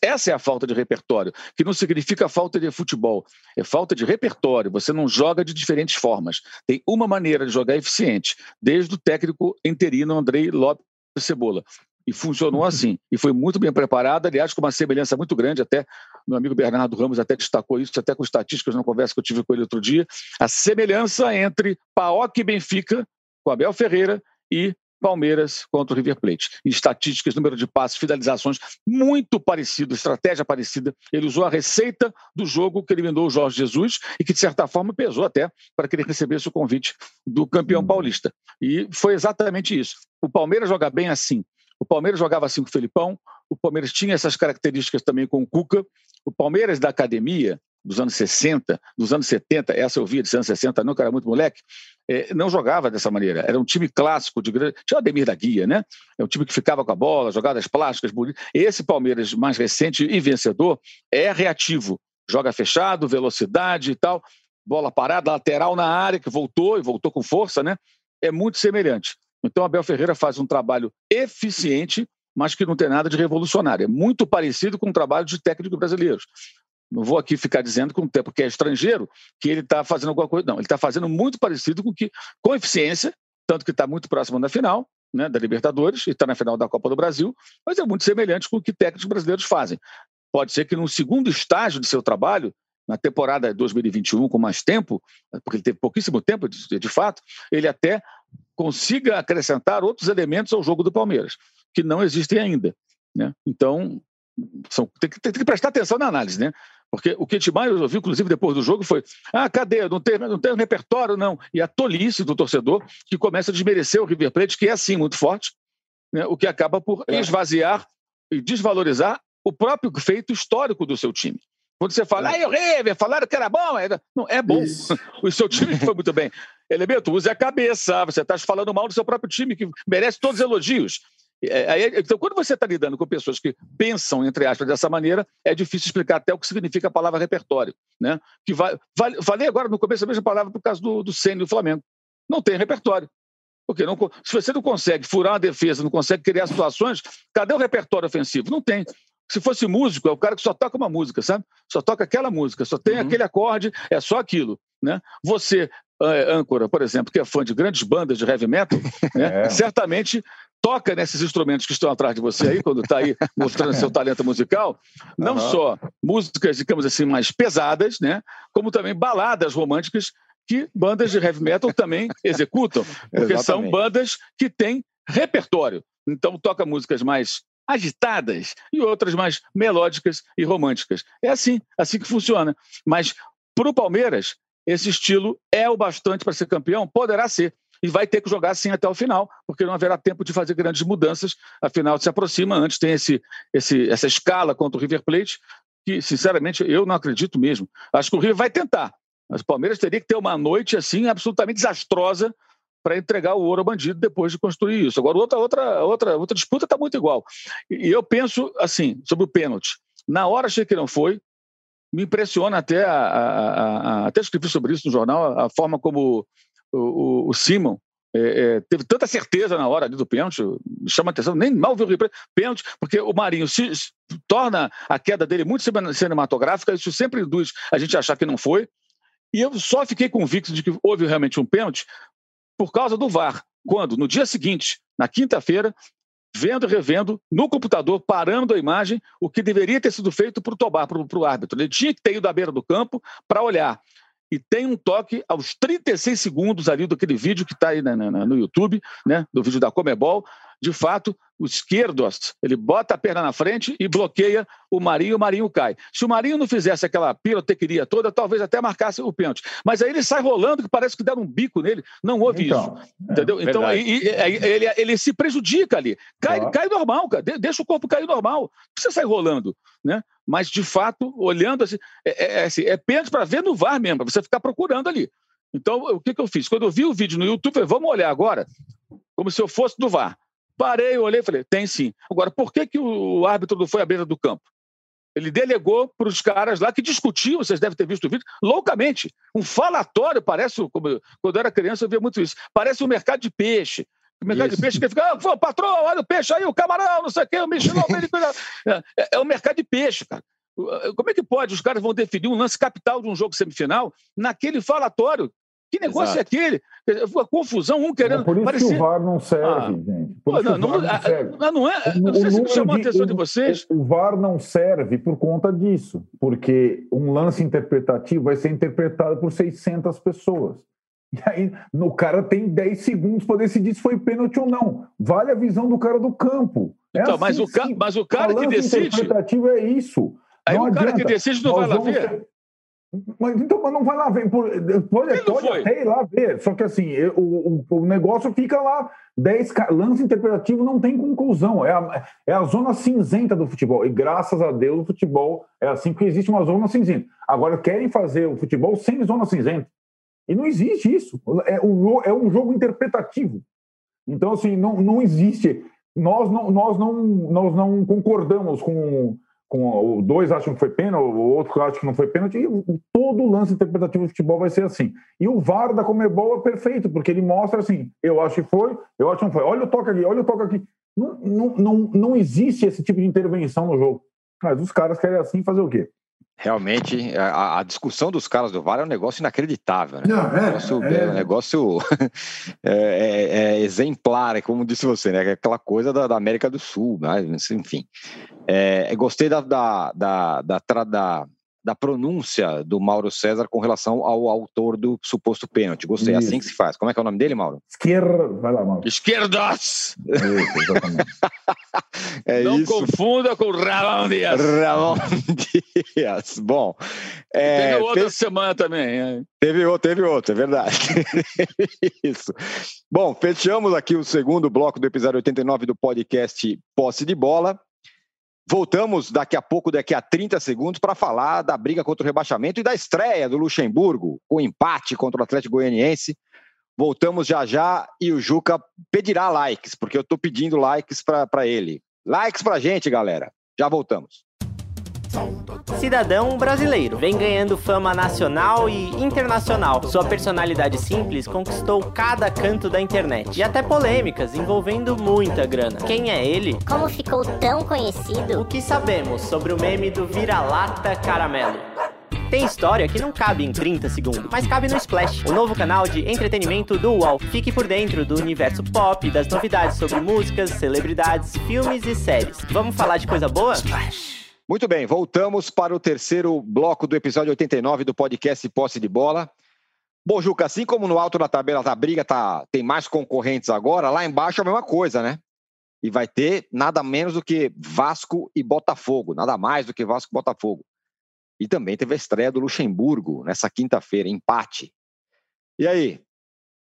essa é a falta de repertório, que não significa falta de futebol, é falta de repertório. Você não joga de diferentes formas. Tem uma maneira de jogar eficiente, desde o técnico interino Andrei Lopes Cebola. E funcionou assim. E foi muito bem preparado, aliás, com uma semelhança muito grande, até meu amigo Bernardo Ramos até destacou isso, até com estatísticas na conversa que eu tive com ele outro dia, a semelhança entre Paok e Benfica, com Abel Ferreira, e Palmeiras contra o River Plate. Estatísticas, número de passes, finalizações, muito parecido, estratégia parecida. Ele usou a receita do jogo que eliminou o Jorge Jesus e que, de certa forma, pesou até para que ele recebesse o convite do campeão hum. paulista. E foi exatamente isso. O Palmeiras joga bem assim. O Palmeiras jogava assim com o Felipão, o Palmeiras tinha essas características também com o Cuca. O Palmeiras da academia, dos anos 60, dos anos 70, essa eu via dos anos 60, não, que era muito moleque, é, não jogava dessa maneira. Era um time clássico de grande. Tinha o Ademir da Guia, né? É um time que ficava com a bola, jogadas plásticas, bonitas. Esse Palmeiras mais recente e vencedor é reativo. Joga fechado, velocidade e tal, bola parada, lateral na área, que voltou e voltou com força, né? É muito semelhante. Então, Abel Ferreira faz um trabalho eficiente, mas que não tem nada de revolucionário. É muito parecido com o trabalho de técnicos brasileiros. Não vou aqui ficar dizendo que um tempo que é estrangeiro que ele está fazendo alguma coisa. Não, ele está fazendo muito parecido com que, com eficiência, tanto que está muito próximo da final, né, da Libertadores, e está na final da Copa do Brasil, mas é muito semelhante com o que técnicos brasileiros fazem. Pode ser que no segundo estágio de seu trabalho, na temporada 2021, com mais tempo, porque ele teve pouquíssimo tempo, de, de fato, ele até consiga acrescentar outros elementos ao jogo do Palmeiras, que não existem ainda. Né? Então, são, tem, que, tem que prestar atenção na análise, né? Porque o que mais eu ouvi, inclusive, depois do jogo, foi: ah, cadê? Não tem, não tem um repertório, não. E a tolice do torcedor que começa a desmerecer o River Plate, que é assim muito forte, né? o que acaba por é. esvaziar e desvalorizar o próprio feito histórico do seu time. Quando você fala, é. ah, o River, falaram que era bom, não, é bom. Isso. O seu time foi muito bem. Elemento, use a cabeça. Você está falando mal do seu próprio time, que merece todos os elogios. É, então, quando você está lidando com pessoas que pensam, entre aspas, dessa maneira, é difícil explicar até o que significa a palavra repertório. Né? Que vai, vai, falei agora no começo a mesma palavra por causa do, do Sênio do Flamengo. Não tem repertório. Porque não, se você não consegue furar uma defesa, não consegue criar situações, cadê o repertório ofensivo? Não tem. Se fosse músico, é o cara que só toca uma música, sabe? Só toca aquela música, só tem uhum. aquele acorde, é só aquilo. Né? Você, âncora, por exemplo, que é fã de grandes bandas de heavy metal, né? é. certamente toca nesses instrumentos que estão atrás de você aí, quando está aí mostrando seu talento musical, não uhum. só músicas, digamos assim, mais pesadas, né? como também baladas românticas que bandas de heavy metal também executam, porque são bandas que têm repertório. Então toca músicas mais agitadas e outras mais melódicas e românticas. É assim, assim que funciona. Mas para o Palmeiras, esse estilo é o bastante para ser campeão? Poderá ser. E vai ter que jogar assim até o final, porque não haverá tempo de fazer grandes mudanças. Afinal, se aproxima, antes tem esse, esse, essa escala contra o River Plate, que, sinceramente, eu não acredito mesmo. Acho que o River vai tentar, mas o Palmeiras teria que ter uma noite assim absolutamente desastrosa para entregar o ouro ao bandido depois de construir isso. Agora, outra, outra, outra, outra disputa está muito igual. E eu penso assim, sobre o pênalti. Na hora achei que não foi. Me impressiona até, a, a, a, até escrevi sobre isso no jornal, a forma como o, o, o Simon é, é, teve tanta certeza na hora ali do pênalti, chama atenção, nem mal viu o pênalti, porque o Marinho se, se, torna a queda dele muito cinematográfica, isso sempre induz a gente a achar que não foi, e eu só fiquei convicto de que houve realmente um pênalti por causa do VAR. Quando? No dia seguinte, na quinta-feira, vendo e revendo no computador, parando a imagem, o que deveria ter sido feito para o Tobar, para o árbitro. Ele tinha que ter ido à beira do campo para olhar. E tem um toque aos 36 segundos ali daquele vídeo que está aí na, no YouTube, né, do vídeo da Comebol, de fato, o esquerdo, ele bota a perna na frente e bloqueia o Marinho, o Marinho cai. Se o Marinho não fizesse aquela pirotequeria toda, talvez até marcasse o pênalti. Mas aí ele sai rolando, que parece que deram um bico nele. Não houve então, isso. É, entendeu? Então aí, ele, ele se prejudica ali. Cai, cai normal, cara. deixa o corpo cair normal. Não precisa sair rolando. Né? Mas, de fato, olhando assim, é, é, é assim, é pênalti para ver no VAR mesmo, para você ficar procurando ali. Então, o que, que eu fiz? Quando eu vi o vídeo no YouTube, eu falei, vamos olhar agora, como se eu fosse do VAR. Parei, olhei e falei, tem sim. Agora, por que, que o árbitro não foi à beira do campo? Ele delegou para os caras lá que discutiam, vocês devem ter visto o vídeo, loucamente. Um falatório, parece, como, quando eu era criança eu via muito isso, parece um mercado de peixe. O mercado isso. de peixe que fica, ah, patrão, olha o peixe aí, o camarão, não sei o quê, o mexilhão, é, é, é um mercado de peixe, cara. Como é que pode? Os caras vão definir um lance capital de um jogo semifinal naquele falatório que negócio Exato. é aquele? A confusão, um querendo. É por isso parecer... que o VAR não serve, ah. gente. Pô, não, não, não, serve. não, é. não sei se chamou a atenção de, de vocês. O, o VAR não serve por conta disso, porque um lance interpretativo vai ser interpretado por 600 pessoas. E aí, o cara tem 10 segundos para decidir se foi pênalti ou não. Vale a visão do cara do campo. É então, assim, mas, o ca... mas o cara que decide. interpretativo é isso. Aí não o cara adianta. que decide não Nós vai lá ver. Mas então mas não vai lá ver. Pode, pode até ir lá ver. Só que assim, o, o, o negócio fica lá. 10 lance interpretativo não tem conclusão. É a, é a zona cinzenta do futebol. E graças a Deus o futebol é assim que existe uma zona cinzenta. Agora querem fazer o futebol sem zona cinzenta. E não existe isso. É um, é um jogo interpretativo. Então, assim, não, não existe. Nós não, nós, não, nós não concordamos com com o dois acham que foi pênalti, o outro acha que não foi pênalti, e todo lance interpretativo de futebol vai ser assim. E o VAR da Comebol é perfeito, porque ele mostra assim, eu acho que foi, eu acho que não foi. Olha o toque aqui, olha o toque aqui. Não, não, não, não existe esse tipo de intervenção no jogo. Mas os caras querem assim fazer o quê? Realmente, a, a, discussão dos caras do VAR é um negócio inacreditável. Né? Não, é, um negócio, é, é um negócio é, é, é, exemplar, como disse você, né? Aquela coisa da, da América do Sul, mas, enfim. É, gostei da, da, da, da, da da pronúncia do Mauro César com relação ao autor do suposto pênalti. Gostei, é assim que se faz. Como é que é o nome dele, Mauro? Esquerda, vai lá, Mauro. Esquerdas! Isso, exatamente. É Não isso. confunda com Ramon Dias. Ramon Dias. Bom, é, Teve outra fez- semana também. Teve outro, teve outro, é verdade. Isso. Bom, fechamos aqui o segundo bloco do episódio 89 do podcast Posse de Bola. Voltamos daqui a pouco, daqui a 30 segundos, para falar da briga contra o rebaixamento e da estreia do Luxemburgo, com empate contra o Atlético Goianiense. Voltamos já já e o Juca pedirá likes, porque eu estou pedindo likes para ele. Likes para gente, galera. Já voltamos. Cidadão brasileiro. Vem ganhando fama nacional e internacional. Sua personalidade simples conquistou cada canto da internet. E até polêmicas envolvendo muita grana. Quem é ele? Como ficou tão O conhecido? que sabemos sobre o meme do vira-lata caramelo? Tem história que não cabe em 30 segundos, mas cabe no Splash, o novo canal de entretenimento do UOL. Fique por dentro do universo pop, das novidades sobre músicas, celebridades, filmes e séries. Vamos falar de coisa boa? Muito bem, voltamos para o terceiro bloco do episódio 89 do podcast Posse de Bola. Bom, Juca, assim como no alto da tabela da briga tá, tem mais concorrentes agora, lá embaixo é a mesma coisa, né? E vai ter nada menos do que Vasco e Botafogo, nada mais do que Vasco e Botafogo. E também teve a estreia do Luxemburgo nessa quinta-feira, empate. E aí?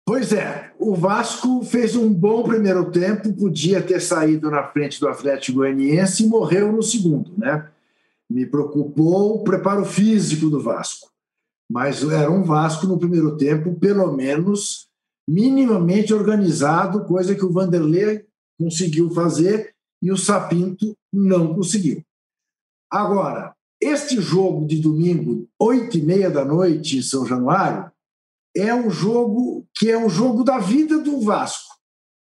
Pois é, o Vasco fez um bom primeiro tempo, podia ter saído na frente do Atlético Goianiense e morreu no segundo, né? Me preocupou o preparo físico do Vasco. Mas era um Vasco no primeiro tempo, pelo menos minimamente organizado, coisa que o Vanderlei conseguiu fazer e o Sapinto não conseguiu. Agora, este jogo de domingo, oito e meia da noite em São Januário, é um jogo que é um jogo da vida do Vasco.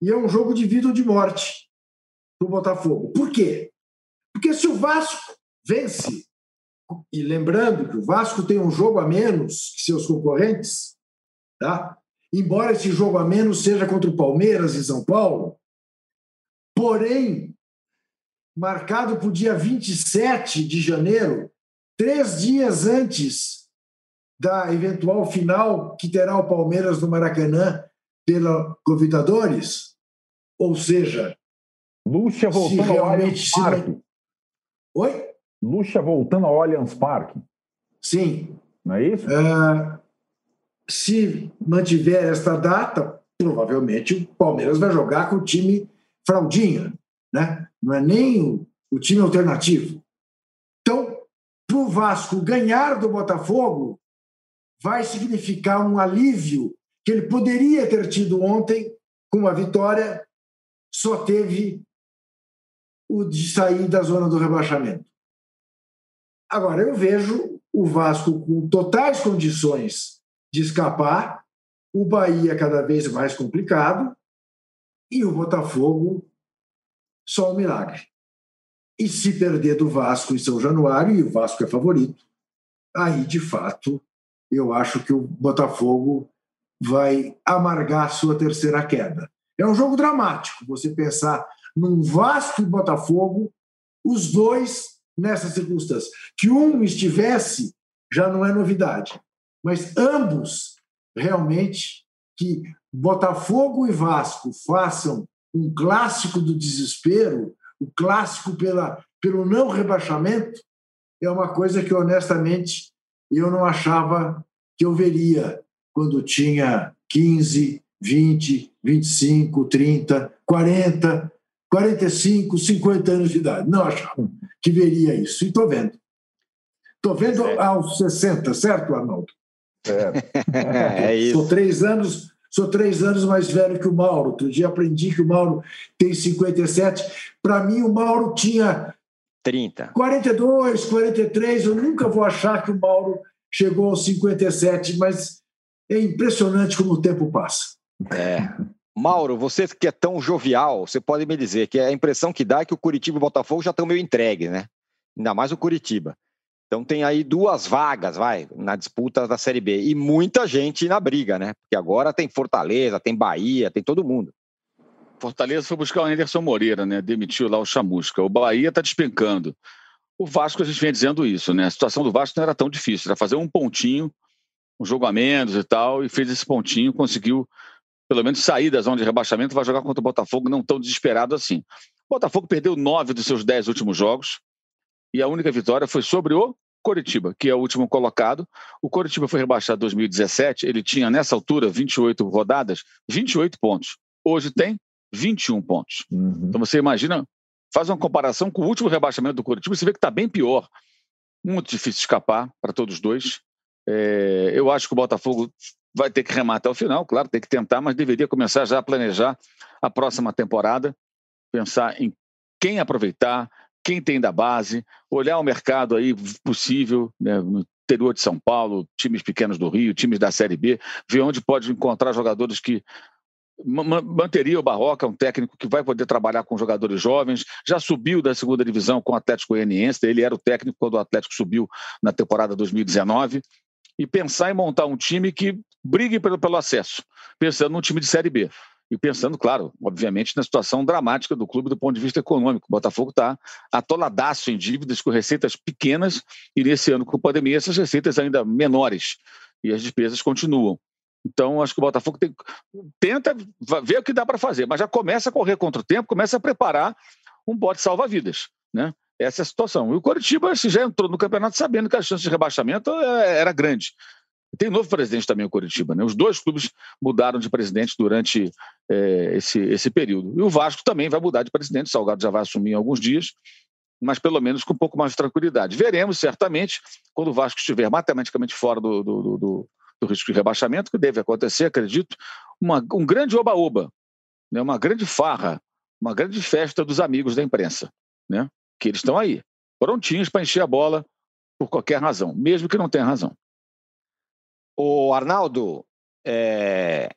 E é um jogo de vida ou de morte para o Botafogo. Por quê? Porque se o Vasco vence, e lembrando que o Vasco tem um jogo a menos que seus concorrentes, tá? embora esse jogo a menos seja contra o Palmeiras em São Paulo, porém, marcado para o dia 27 de janeiro, três dias antes da eventual final que terá o Palmeiras no Maracanã pela Convidadores, ou seja, Lucha voltando ao realmente Allianz se- oi? Lucha voltando ao Allianz Parque. Sim, Não é isso? Ah, se mantiver esta data, provavelmente o Palmeiras vai jogar com o time fraldinha, né? não é nem o, o time alternativo. Então, para o Vasco ganhar do Botafogo, vai significar um alívio que ele poderia ter tido ontem com uma vitória, só teve o de sair da zona do rebaixamento. Agora, eu vejo o Vasco com totais condições de escapar, o Bahia cada vez mais complicado e o Botafogo só um milagre. E se perder do Vasco em São Januário, e o Vasco é favorito, aí de fato eu acho que o Botafogo vai amargar sua terceira queda. É um jogo dramático você pensar num Vasco e Botafogo, os dois nessas circunstâncias. Que um estivesse já não é novidade, mas ambos realmente que Botafogo e Vasco façam um clássico do desespero, o clássico pela, pelo não rebaixamento, é uma coisa que honestamente eu não achava que eu veria quando tinha 15, 20, 25, 30, 40, 45, 50 anos de idade. Não achava que veria isso. E estou vendo. Estou vendo Certo. aos 60, certo, Arnaldo? É isso. Sou três anos, sou três anos mais velho que o Mauro. Outro dia aprendi que o Mauro tem 57. Para mim, o Mauro tinha 30. 42, 43. Eu nunca vou achar que o Mauro chegou aos 57, mas é impressionante como o tempo passa. É. Mauro, você que é tão jovial, você pode me dizer que a impressão que dá é que o Curitiba e o Botafogo já estão meio entregues, né? Ainda mais o Curitiba. Então tem aí duas vagas, vai, na disputa da Série B. E muita gente na briga, né? Porque agora tem Fortaleza, tem Bahia, tem todo mundo. Fortaleza foi buscar o Anderson Moreira, né? Demitiu lá o Chamusca. O Bahia está despencando. O Vasco, a gente vem dizendo isso, né? A situação do Vasco não era tão difícil, era fazer um pontinho, um jogo a menos e tal, e fez esse pontinho, conseguiu pelo menos sair da zona de rebaixamento, vai jogar contra o Botafogo não tão desesperado assim. O Botafogo perdeu nove dos seus dez últimos jogos, e a única vitória foi sobre o Coritiba, que é o último colocado. O Coritiba foi rebaixado em 2017, ele tinha nessa altura 28 rodadas, 28 pontos. Hoje tem 21 pontos. Uhum. Então você imagina, faz uma comparação com o último rebaixamento do Coritiba, você vê que está bem pior. Muito difícil escapar para todos os dois. É, eu acho que o Botafogo vai ter que remar até o final, claro, tem que tentar, mas deveria começar já a planejar a próxima temporada, pensar em quem aproveitar, quem tem da base, olhar o mercado aí possível, né, no interior de São Paulo, times pequenos do Rio, times da Série B, ver onde pode encontrar jogadores que manteria o Barroca, um técnico que vai poder trabalhar com jogadores jovens, já subiu da segunda divisão com o Atlético Goianiense, ele era o técnico quando o Atlético subiu na temporada 2019, e pensar em montar um time que brigue pelo, pelo acesso, pensando num time de Série B. E pensando, claro, obviamente, na situação dramática do clube do ponto de vista econômico. O Botafogo está atoladaço em dívidas com receitas pequenas e nesse ano com a pandemia essas receitas ainda menores e as despesas continuam. Então, acho que o Botafogo tem, tenta ver o que dá para fazer, mas já começa a correr contra o tempo, começa a preparar um bote salva-vidas. Né? Essa é a situação. E o Coritiba já entrou no campeonato sabendo que a chance de rebaixamento é, era grande. Tem novo presidente também, o Coritiba. Né? Os dois clubes mudaram de presidente durante é, esse, esse período. E o Vasco também vai mudar de presidente. O Salgado já vai assumir em alguns dias, mas pelo menos com um pouco mais de tranquilidade. Veremos, certamente, quando o Vasco estiver matematicamente fora do, do, do, do risco de rebaixamento, que deve acontecer, acredito, uma, um grande oba-oba, né? uma grande farra, uma grande festa dos amigos da imprensa, né? Que eles estão aí, prontinhos para encher a bola por qualquer razão, mesmo que não tenha razão. O Arnaldo, é...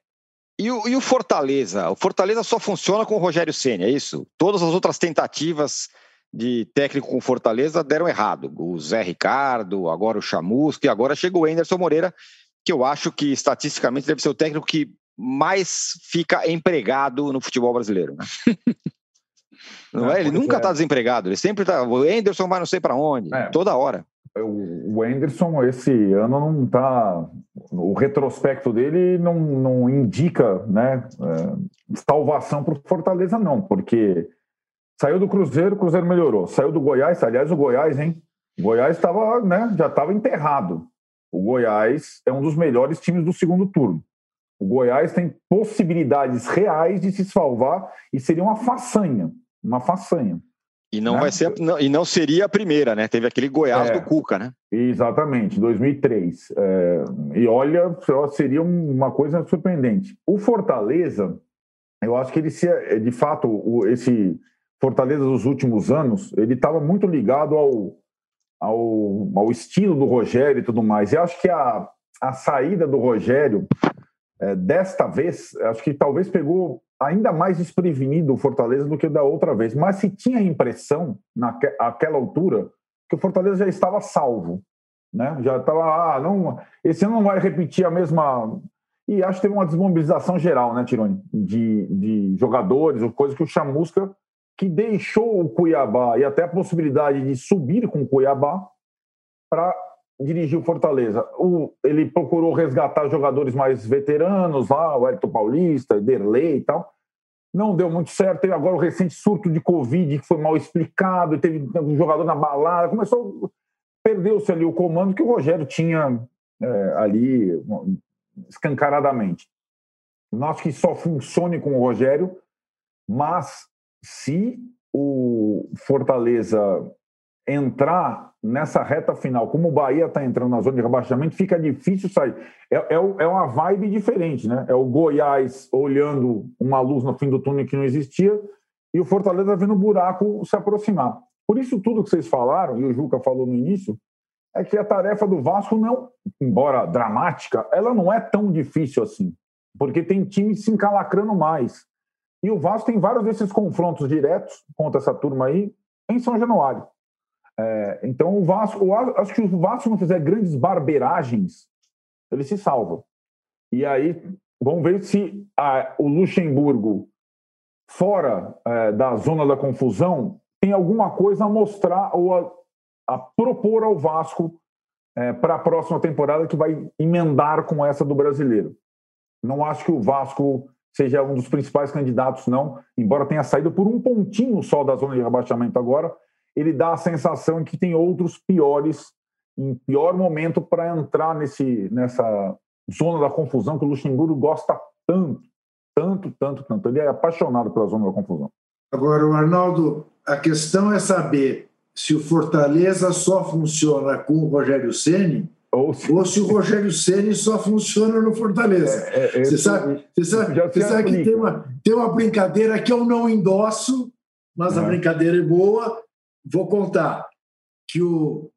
e, o, e o Fortaleza? O Fortaleza só funciona com o Rogério Senna, é isso? Todas as outras tentativas de técnico com Fortaleza deram errado. O Zé Ricardo, agora o Chamusca, e agora chega o Anderson Moreira, que eu acho que estatisticamente deve ser o técnico que mais fica empregado no futebol brasileiro. Né? Não, é? Ele nunca está é. desempregado, ele sempre está. O Anderson vai não sei para onde, é. toda hora. O Anderson, esse ano, não está. O retrospecto dele não, não indica né, é, salvação para o Fortaleza, não, porque saiu do Cruzeiro, o Cruzeiro melhorou. Saiu do Goiás, aliás, o Goiás, hein? O Goiás estava, né, já estava enterrado. O Goiás é um dos melhores times do segundo turno. O Goiás tem possibilidades reais de se salvar e seria uma façanha, uma façanha. E não né? vai ser, não, e não seria a primeira, né? Teve aquele Goiás é, do Cuca, né? Exatamente, 2003. É, e olha, seria uma coisa surpreendente. O Fortaleza, eu acho que ele se, de fato, esse Fortaleza dos últimos anos, ele estava muito ligado ao ao, ao estilo do Rogério e tudo mais. E acho que a, a saída do Rogério, é, desta vez, acho que talvez pegou ainda mais desprevenido o Fortaleza do que da outra vez. Mas se tinha a impressão, naquela altura, que o Fortaleza já estava salvo. Né? Já estava, ah, não, esse ano não vai repetir a mesma. E acho que teve uma desmobilização geral, né, Tironi? De, de jogadores, coisa que o Chamusca que deixou o Cuiabá e até a possibilidade de subir com o Cuiabá para dirigir o Fortaleza. O, ele procurou resgatar jogadores mais veteranos lá, o Hélio Paulista, Derlei e tal. Não deu muito certo. Teve agora o recente surto de Covid, que foi mal explicado, teve um jogador na balada. Começou. Perdeu-se ali o comando que o Rogério tinha é, ali escancaradamente. Não acho que só funcione com o Rogério, mas se o Fortaleza entrar nessa reta final, como o Bahia está entrando na zona de rebaixamento, fica difícil sair. É, é, é, uma vibe diferente, né? É o Goiás olhando uma luz no fim do túnel que não existia e o Fortaleza vendo o buraco se aproximar. Por isso, tudo que vocês falaram, e o Juca falou no início, é que a tarefa do Vasco não, embora dramática, ela não é tão difícil assim, porque tem times se encalacrando mais. E o Vasco tem vários desses confrontos diretos contra essa turma aí em São Januário. É, então o Vasco, acho que o Vasco não fizer grandes barbeiragens, ele se salva. E aí vamos ver se a, o Luxemburgo, fora é, da zona da confusão, tem alguma coisa a mostrar ou a, a propor ao Vasco é, para a próxima temporada que vai emendar com essa do brasileiro. Não acho que o Vasco seja um dos principais candidatos, não, embora tenha saído por um pontinho só da zona de rebaixamento agora, ele dá a sensação de que tem outros piores, em pior momento para entrar nesse, nessa zona da confusão que o Luxemburgo gosta tanto, tanto, tanto, tanto. Ele é apaixonado pela zona da confusão. Agora, o Arnaldo, a questão é saber se o Fortaleza só funciona com o Rogério Ceni ou se, ou se o Rogério Ceni só funciona no Fortaleza. É, é, você sabe, você sabe, você sabe que tem uma, tem uma brincadeira que eu não endosso, mas uhum. a brincadeira é boa. Vou contar que o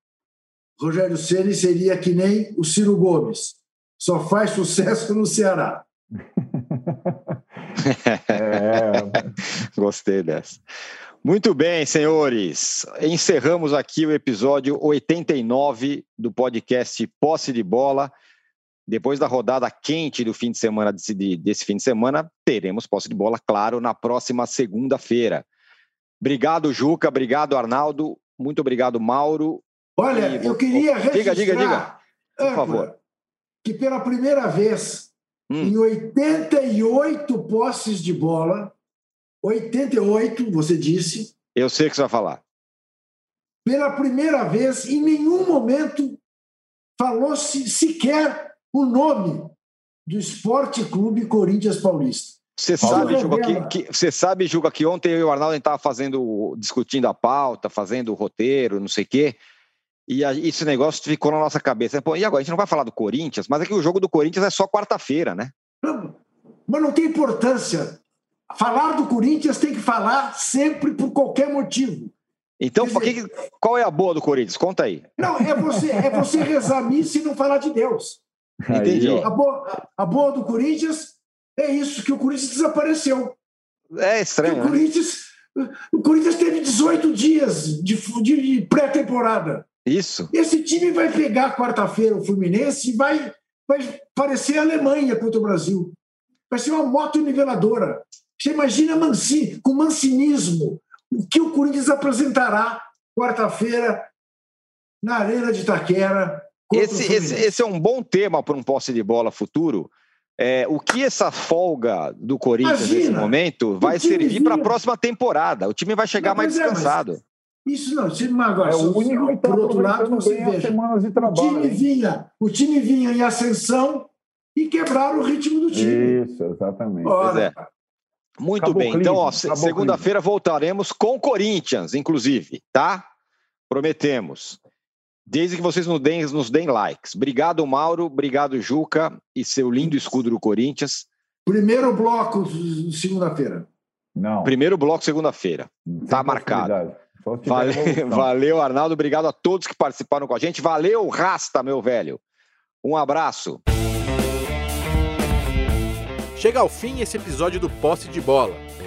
Rogério Ceni seria que nem o Ciro Gomes, só faz sucesso no Ceará. é. Gostei dessa. Muito bem, senhores. Encerramos aqui o episódio 89 do podcast Posse de Bola. Depois da rodada quente do fim de semana desse, desse fim de semana, teremos posse de bola, claro, na próxima segunda-feira. Obrigado, Juca. Obrigado, Arnaldo. Muito obrigado, Mauro. Olha, e... eu queria registrar, diga, diga, diga. Por favor. Que pela primeira vez hum. em 88 posses de bola, 88, você disse. Eu sei o que você vai falar. Pela primeira vez, em nenhum momento falou-se sequer o nome do Esporte Clube Corinthians Paulista. Você sabe, Juga, que, que, você sabe, Juga, que ontem eu e o Arnaldo estava fazendo, discutindo a pauta, fazendo o roteiro, não sei o quê, e a, esse negócio ficou na nossa cabeça. Pô, e agora? A gente não vai falar do Corinthians, mas é que o jogo do Corinthians é só quarta-feira, né? Não, mas não tem importância. Falar do Corinthians tem que falar sempre por qualquer motivo. Então, dizer, qual é a boa do Corinthians? Conta aí. Não, é você, é você rezar missa e não falar de Deus. Entendi. A boa, a boa do Corinthians é isso, que o Corinthians desapareceu. É estranho. O né? Corinthians, o Corinthians teve 18 dias de, de pré-temporada. Isso. Esse time vai pegar quarta-feira o Fluminense e vai, vai parecer a Alemanha contra o Brasil. Vai ser uma moto niveladora. Você imagina Manci, com mancinismo, o que o Corinthians apresentará quarta-feira na Arena de Itaquera. Esse, esse, esse, é um bom tema para um posse de bola futuro. É, o que essa folga do Corinthians Imagina, nesse momento vai servir para a próxima temporada? O time vai chegar não, mais é, descansado. É, isso não, time agora. É o único que por outro lado, você veja. O time, vinha, o time vinha em ascensão e quebraram o ritmo do time. Isso, exatamente. Ora, é. Muito Acabou bem. Então, segunda-feira voltaremos com Corinthians, inclusive, tá? Prometemos. Desde que vocês nos deem, nos deem likes. Obrigado, Mauro. Obrigado, Juca. E seu lindo escudo do Corinthians. Primeiro bloco, segunda-feira. Não. Primeiro bloco, segunda-feira. Tá marcado. Valeu, valeu, Arnaldo. Obrigado a todos que participaram com a gente. Valeu, Rasta, meu velho. Um abraço. Chega ao fim esse episódio do Posse de Bola.